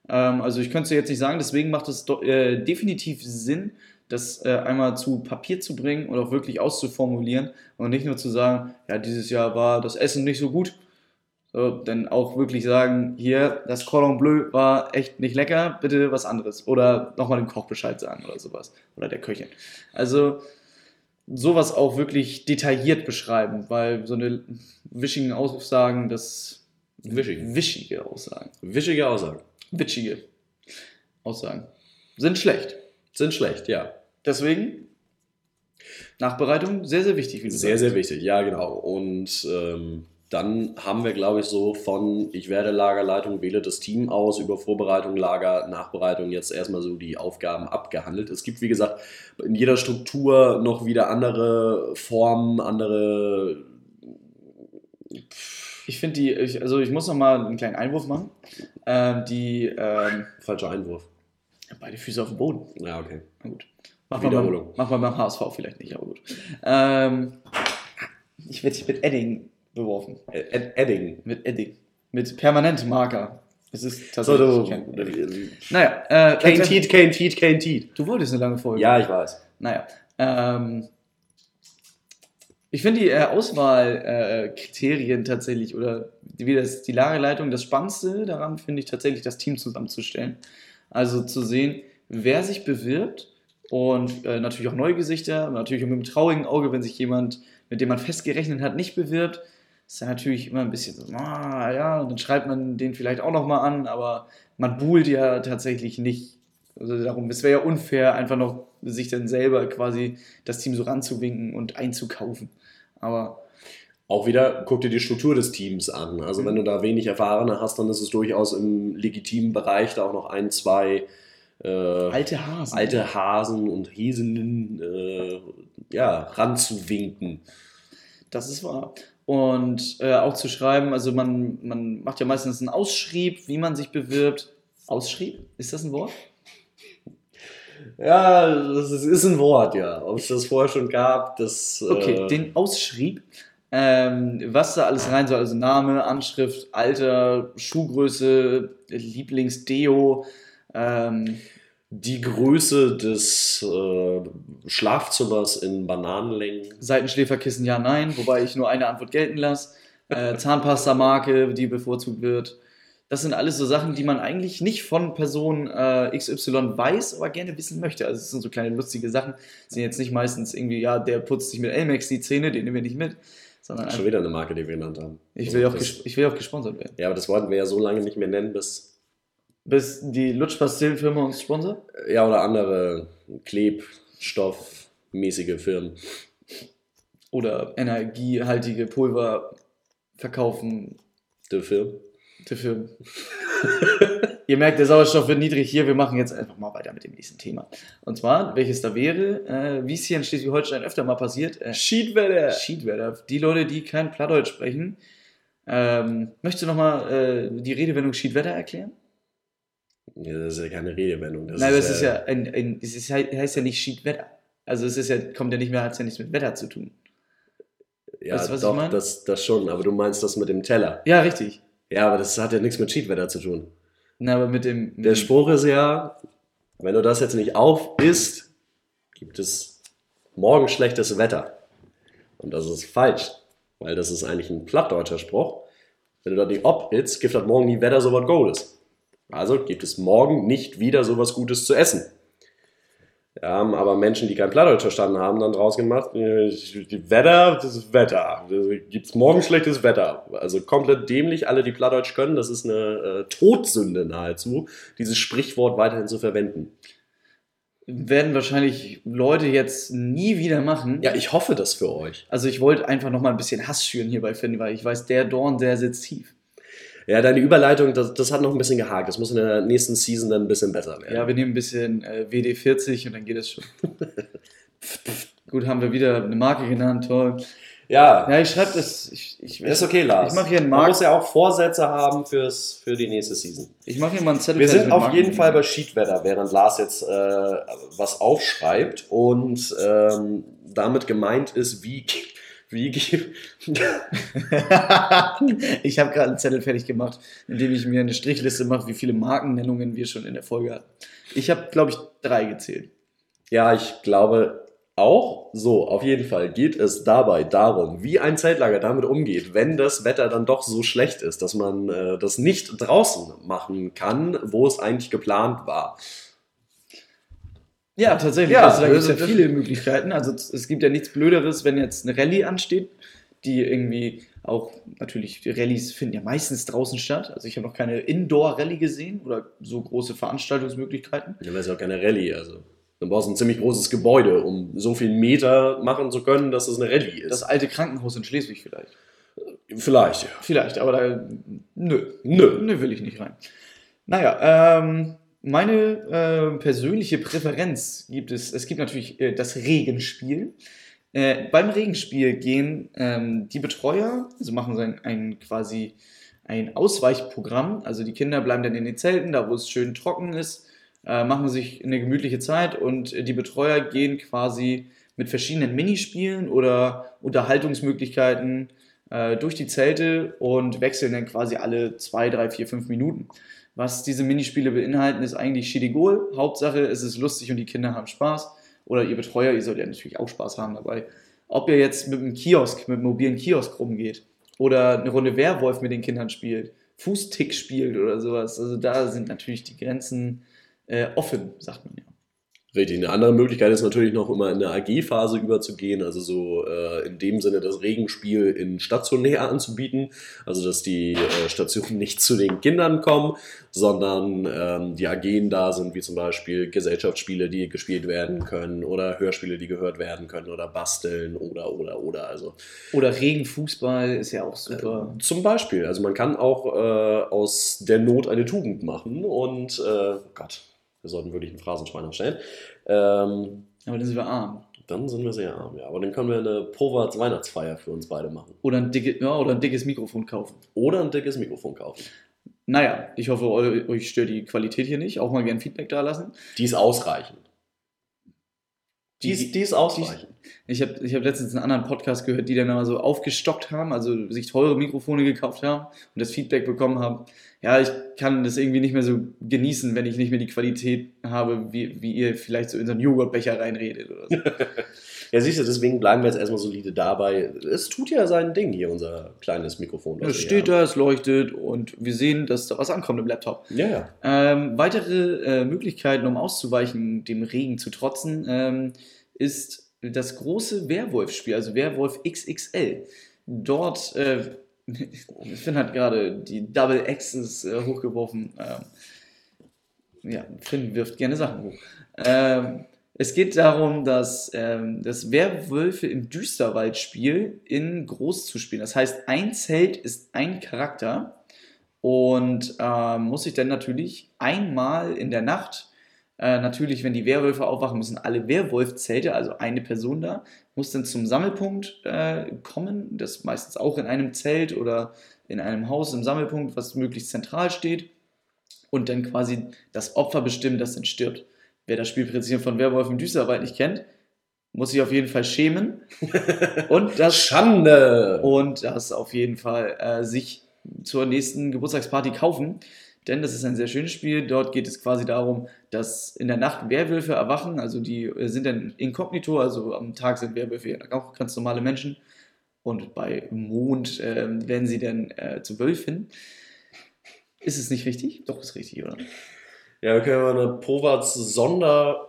Ähm, also ich könnte es jetzt nicht sagen, deswegen macht es äh, definitiv Sinn, das äh, einmal zu Papier zu bringen und auch wirklich auszuformulieren und nicht nur zu sagen, ja, dieses Jahr war das Essen nicht so gut, so, dann auch wirklich sagen, hier, das Cordon Bleu war echt nicht lecker, bitte was anderes. Oder nochmal dem Koch Bescheid sagen oder sowas. Oder der Köchin. Also sowas auch wirklich detailliert beschreiben, weil so eine wischigen Aussagen, das Wischig. wischige Aussagen, Wischige Aussagen. witschige Aussagen sind schlecht. Sind schlecht, ja. Deswegen Nachbereitung sehr, sehr wichtig. Wie du Sehr, sagst. sehr wichtig, ja, genau. Und ähm, dann haben wir, glaube ich, so von ich werde Lagerleitung, wähle das Team aus, über Vorbereitung, Lager, Nachbereitung jetzt erstmal so die Aufgaben abgehandelt. Es gibt, wie gesagt, in jeder Struktur noch wieder andere Formen, andere. Ich finde die, ich, also ich muss noch mal einen kleinen Einwurf machen. Ähm, die ähm, Falscher Einwurf. beide Füße auf dem Boden. Ja, okay. Na gut. Mach mal, beim, Wiederholung. mach mal beim HSV vielleicht nicht, aber gut. Ähm, ich werde dich mit Edding beworfen. Ed Edding. Mit Edding. Mit permanentem Marker. Es ist So, tatsächlich du. kein Problem. Naja, äh, Kane Teat, Kane Teat, Kane Teat. Du wolltest eine lange Folge. Ja, ich weiß. Naja, ähm, ich finde die äh, Auswahlkriterien tatsächlich oder wie das, die Lagerleitung, das Spannendste daran finde ich tatsächlich, das Team zusammenzustellen. Also zu sehen, wer sich bewirbt und äh, natürlich auch neue Gesichter, natürlich auch mit einem traurigen Auge, wenn sich jemand, mit dem man festgerechnet hat, nicht bewirbt. Ist ja natürlich immer ein bisschen so, ah, ja, und dann schreibt man den vielleicht auch nochmal an, aber man buhlt ja tatsächlich nicht. Also darum, es wäre ja unfair, einfach noch sich dann selber quasi das Team so ranzuwinken und einzukaufen. Aber Auch wieder, guck dir die Struktur des Teams an. Also Mhm. wenn du da wenig Erfahrene hast, dann ist es durchaus im legitimen Bereich, da auch noch ein, zwei äh, alte Hasen. alte Hasen und Häsinnen äh, ja, ranzuwinken. Das ist wahr. Und äh, auch zu schreiben, also man, man macht ja meistens einen Ausschrieb, wie man sich bewirbt. Ausschrieb? Ist das ein Wort? Ja, das ist, ist ein Wort, ja. Ob es das vorher schon gab, das. Okay, äh, den ausschrieb. Ähm, was da alles rein soll, also Name, Anschrift, Alter, Schuhgröße, Lieblingsdeo, ähm, die Größe des äh, Schlafzimmers in Bananenlängen. Seitenschläferkissen, ja, nein, wobei ich nur eine Antwort gelten lasse. Äh, Zahnpasta-Marke, die bevorzugt wird. Das sind alles so Sachen, die man eigentlich nicht von Person äh, XY weiß, aber gerne wissen möchte. Also es sind so kleine lustige Sachen. Sind jetzt nicht meistens irgendwie, ja, der putzt sich mit Elmex die Zähne, den nehmen wir nicht mit. Sondern Schon wieder eine Marke, die wir genannt haben. ich, will auch das, ges- ich will auch gesponsert werden. Ja, aber das wollten wir ja so lange nicht mehr nennen, bis. Bis die Lutschpastillenfirma uns sponsert. Ja, oder andere Klebstoffmäßige Firmen. Oder energiehaltige Pulver verkaufen Die Firmen. die Firmen. Ihr merkt, der Sauerstoff wird niedrig hier. Wir machen jetzt einfach mal weiter mit dem nächsten Thema. Und zwar, welches da wäre, äh, wie es hier in Schleswig-Holstein öfter mal passiert, äh, Schiedwetter! Schiedwetter. Die Leute, die kein Plattdeutsch sprechen. Ähm, möchtest du nochmal äh, die Redewendung Schiedwetter erklären? Ja, das ist ja keine Redewendung. Das Nein, ist, das ist ja, ein, ein, es ist, heißt ja nicht Schiedwetter. Also es ist ja, kommt ja nicht mehr, hat ja nichts mit Wetter zu tun. Ja, Weißt du, was ich doch, meine? das, das schon. Aber du meinst das mit dem Teller. Ja, richtig. Ja, aber das hat ja nichts mit Schiedwetter zu tun. Na, aber mit dem. Mit Der Spruch ist ja, wenn du das jetzt nicht auf isst, gibt es morgen schlechtes Wetter. Und das ist falsch, weil das ist eigentlich ein plattdeutscher Spruch. Wenn du das nicht ob isst, gibt das morgen nie Wetter so was Goldes. Also gibt es morgen nicht wieder so was Gutes zu essen. Ja, haben aber Menschen, die kein Plattdeutsch verstanden haben, dann draus gemacht, äh, Wetter, das ist Wetter. Gibt es morgen schlechtes Wetter. Also komplett dämlich, alle, die Plattdeutsch können, das ist eine äh, Todsünde nahezu, dieses Sprichwort weiterhin zu verwenden. werden wahrscheinlich Leute jetzt nie wieder machen. Ja, ich hoffe das für euch. Also ich wollte einfach noch mal ein bisschen Hass schüren hierbei finden, weil ich weiß, der Dorn, der sitzt tief. Ja, deine Überleitung, das, das hat noch ein bisschen gehakt. Das muss in der nächsten Season dann ein bisschen besser werden. Ja, wir nehmen ein bisschen äh, WD-40 und dann geht es schon. Gut, haben wir wieder eine Marke genannt, toll. ja, Ja, ich schreibe das. Ich, ich, ist okay, Lars. Ich mache hier einen Man Mark. muss ja auch Vorsätze haben fürs, für die nächste Season. Ich mache hier mal einen Zettel. Wir sind auf Marken. jeden Fall bei Schiedwetter, während Lars jetzt äh, was aufschreibt und ähm, damit gemeint ist, wie, wie, ich habe gerade einen Zettel fertig gemacht, in dem ich mir eine Strichliste mache, wie viele Markennennungen wir schon in der Folge hatten. Ich habe, glaube ich, drei gezählt. Ja, ich glaube auch so, auf jeden Fall geht es dabei darum, wie ein Zeltlager damit umgeht, wenn das Wetter dann doch so schlecht ist, dass man äh, das nicht draußen machen kann, wo es eigentlich geplant war. Ja, tatsächlich. Ja, also da gibt es ja das- viele Möglichkeiten. Also es gibt ja nichts Blöderes, wenn jetzt eine Rallye ansteht, die irgendwie auch, natürlich, die Rallyes finden ja meistens draußen statt. Also ich habe noch keine Indoor-Rallye gesehen oder so große Veranstaltungsmöglichkeiten. Ja, das ist ja auch keine Rallye, also. Dann brauchst du ein ziemlich großes Gebäude, um so viel Meter machen zu können, dass es eine Rallye ist. Das alte Krankenhaus in Schleswig vielleicht. Vielleicht, ja. Vielleicht, aber da, nö. Nö. Nö, will ich nicht rein. Naja, ähm, meine äh, persönliche Präferenz gibt es, es gibt natürlich äh, das Regenspiel. Äh, beim Regenspiel gehen ähm, die Betreuer, also machen sie ein, ein quasi ein Ausweichprogramm, also die Kinder bleiben dann in den Zelten, da wo es schön trocken ist, äh, machen sich eine gemütliche Zeit und die Betreuer gehen quasi mit verschiedenen Minispielen oder Unterhaltungsmöglichkeiten äh, durch die Zelte und wechseln dann quasi alle zwei, drei, vier, fünf Minuten. Was diese Minispiele beinhalten, ist eigentlich Schidigol. Hauptsache, es ist lustig und die Kinder haben Spaß. Oder ihr Betreuer, ihr sollt ja natürlich auch Spaß haben dabei. Ob ihr jetzt mit einem Kiosk, mit einem mobilen Kiosk rumgeht oder eine Runde Werwolf mit den Kindern spielt, Fußtick spielt oder sowas. Also da sind natürlich die Grenzen äh, offen, sagt man ja. Richtig. Eine andere Möglichkeit ist natürlich noch immer in eine AG-Phase überzugehen, also so äh, in dem Sinne das Regenspiel in stationär anzubieten, also dass die äh, Stationen nicht zu den Kindern kommen, sondern ähm, die AGen da sind, wie zum Beispiel Gesellschaftsspiele, die gespielt werden können oder Hörspiele, die gehört werden können oder basteln oder oder oder also Oder Regenfußball ist ja auch super. zum Beispiel, also man kann auch äh, aus der Not eine Tugend machen und äh, Gott, wir sollten wirklich einen Phrasenschwein stellen. Ähm, Aber dann sind wir arm. dann sind wir sehr arm, ja. Aber dann können wir eine Povarts Weihnachtsfeier für uns beide machen. Oder ein, dicke, ja, oder ein dickes Mikrofon kaufen. Oder ein dickes Mikrofon kaufen. Naja, ich hoffe, eu- euch stört die Qualität hier nicht. Auch mal gern Feedback da lassen. Die ist ausreichend. Die, ist- die ist ausreichend. Ich habe ich hab letztens einen anderen Podcast gehört, die dann aber so aufgestockt haben, also sich teure Mikrofone gekauft haben und das Feedback bekommen haben. Ja, ich kann das irgendwie nicht mehr so genießen, wenn ich nicht mehr die Qualität habe, wie, wie ihr vielleicht so in so einen Joghurtbecher reinredet oder so. Ja, siehst du, deswegen bleiben wir jetzt erstmal solide dabei. Es tut ja sein Ding hier, unser kleines Mikrofon. Es steht da, es leuchtet und wir sehen, dass da was ankommt im Laptop. Ja, ja. Ähm, weitere äh, Möglichkeiten, um auszuweichen, dem Regen zu trotzen, ähm, ist das große Werwolf-Spiel, also Werwolf XXL. Dort, äh, Finn hat gerade die Double X's äh, hochgeworfen. Ähm, ja, Finn wirft gerne Sachen hoch. Ähm, es geht darum, dass ähm, das Werwölfe im Düsterwald-Spiel in groß zu spielen. Das heißt, ein Zelt ist ein Charakter und ähm, muss sich dann natürlich einmal in der Nacht, äh, natürlich, wenn die Werwölfe aufwachen, müssen alle Werwolf-Zelte, also eine Person da, muss dann zum Sammelpunkt äh, kommen, das meistens auch in einem Zelt oder in einem Haus im Sammelpunkt, was möglichst zentral steht und dann quasi das Opfer bestimmen, das dann stirbt. Wer das Spielprinzip von Werwolf im Düsterwald nicht kennt, muss sich auf jeden Fall schämen und das Schande! und das auf jeden Fall äh, sich zur nächsten Geburtstagsparty kaufen. Denn das ist ein sehr schönes Spiel. Dort geht es quasi darum, dass in der Nacht Werwölfe erwachen. Also die äh, sind dann inkognito, also am Tag sind Werwölfe ja auch ganz normale Menschen. Und bei Mond ähm, werden sie dann äh, zu Wölfen. Ist es nicht richtig? Doch, ist richtig, oder? Ja, wir können mal eine Povats Sonderreihe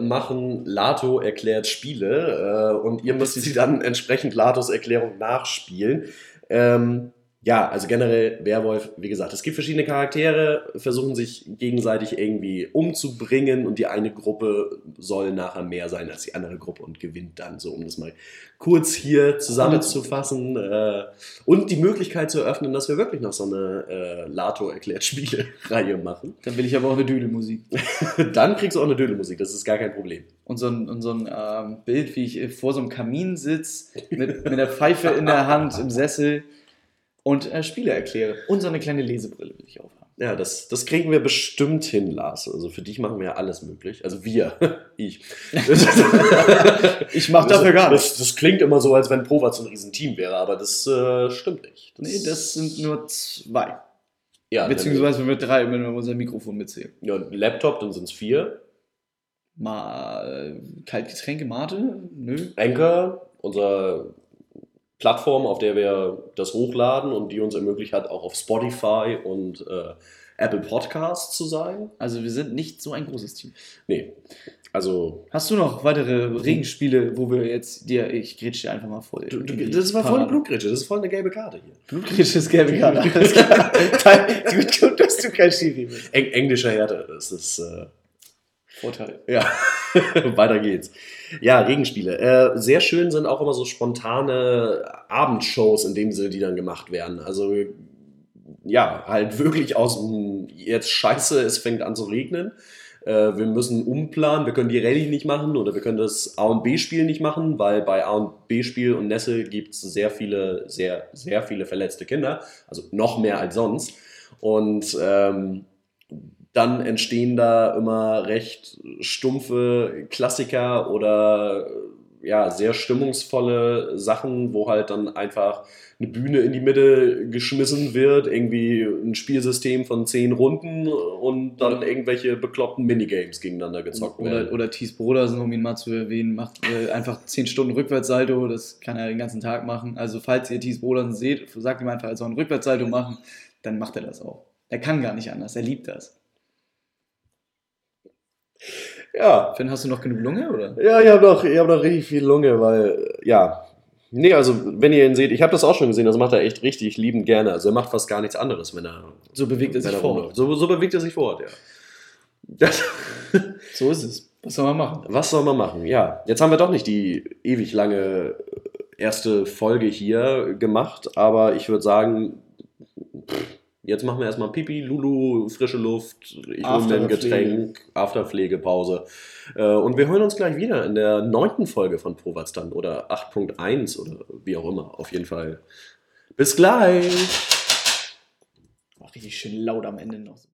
machen. Lato erklärt Spiele äh, und ihr müsst sie dann entsprechend Latos Erklärung nachspielen. Ähm, ja, also generell Werwolf, wie gesagt, es gibt verschiedene Charaktere, versuchen sich gegenseitig irgendwie umzubringen und die eine Gruppe soll nachher mehr sein als die andere Gruppe und gewinnt dann, so um das mal kurz hier zusammenzufassen äh, und die Möglichkeit zu eröffnen, dass wir wirklich noch so eine äh, Lato erklärt Spiele-Reihe machen. Dann will ich aber auch eine Düdelmusik. Dann kriegst du auch eine Dödelmusik, das ist gar kein Problem. Und so ein, und so ein ähm, Bild, wie ich vor so einem Kamin sitze, mit, mit der Pfeife in der Hand im Sessel und äh, Spiele erkläre. Und so eine kleine Lesebrille will ich aufhaben. Ja, das, das kriegen wir bestimmt hin, Lars. Also für dich machen wir ja alles möglich. Also wir, ich. Ich mach dafür gar das, das klingt immer so, als wenn Provat so ein Riesenteam wäre, aber das äh, stimmt nicht. Nee, das sind nur zwei. ja, Beziehungsweise wenn wir drei, wenn wir unser Mikrofon mitzählen. ja, Laptop, dann sind es vier. Mal Kaltgetränke, Mate? Nö. Anchor, unsere Plattform, auf der wir das hochladen und die uns ermöglicht hat, auch auf Spotify und äh, Apple Podcasts zu sein. Also wir sind nicht so ein großes Team. Nee, also Hast du noch weitere Regenspiele, wo wir jetzt dir, ich grätsche dir einfach mal voll. Du, du, das war voll eine. Blutgrätsche, das ist voll eine gelbe Karte hier. Blutgrätsche ist gelbe Karte. Alles klar. Gut, gut, dass du kein Schiri bist. Eng englischer Härte, das ist. Äh, Vorteil. ja, weiter geht's. Ja, Regenspiele. Äh, sehr schön sind auch immer so spontane Abendshows, in dem Sinne, die dann gemacht werden. Also, ja, halt wirklich aus dem, jetzt scheiße, es fängt an zu regnen. Äh, wir müssen umplanen, wir können die Rallye nicht machen oder wir können das A und B-Spiel nicht machen, weil bei A und B-Spiel und Nässe gibt es sehr viele, sehr, sehr viele verletzte Kinder. Also noch mehr als sonst. Und ähm, dann entstehen da immer recht stumpfe Klassiker oder ja, sehr stimmungsvolle Sachen, wo halt dann einfach eine Bühne in die Mitte geschmissen wird, irgendwie ein Spielsystem von zehn Runden und dann irgendwelche bekloppten Minigames gegeneinander gezockt werden. Oder, Thies Brodersen, um ihn mal zu erwähnen, macht äh, einfach 10 Stunden Rückwärtssalto, das kann er den ganzen Tag machen. Also falls ihr Thies Brodersen seht, sagt ihm einfach, er soll ein Rückwärtssalto machen, dann macht er das auch. Er kann gar nicht anders, er liebt das. Ja, Finn, hast du noch genug Lunge, oder? Ja, ich habe noch, ich hab noch richtig viel Lunge, weil, ja. Nee, also, wenn ihr ihn seht, ich habe das auch schon gesehen, das macht er echt richtig liebend gerne. Also, er macht fast gar nichts anderes, wenn er. So bewegt er sich rumläuft. fort. So, so bewegt er sich fort, ja. Das, So ist es. Was soll man machen? was soll man machen? Ja, jetzt haben wir doch nicht die ewig lange erste Folge hier gemacht, aber ich würde sagen, pff, jetzt machen wir erstmal Pipi, Lulu, frische Luft, ich hole mir ein. Getränk, Afterpflegepause. Äh, Und wir hören uns gleich wieder in der neunten Folge von Provatz dann oder 8.1 oder wie auch immer. Auf jeden Fall. Bis gleich! War richtig schön laut am Ende noch.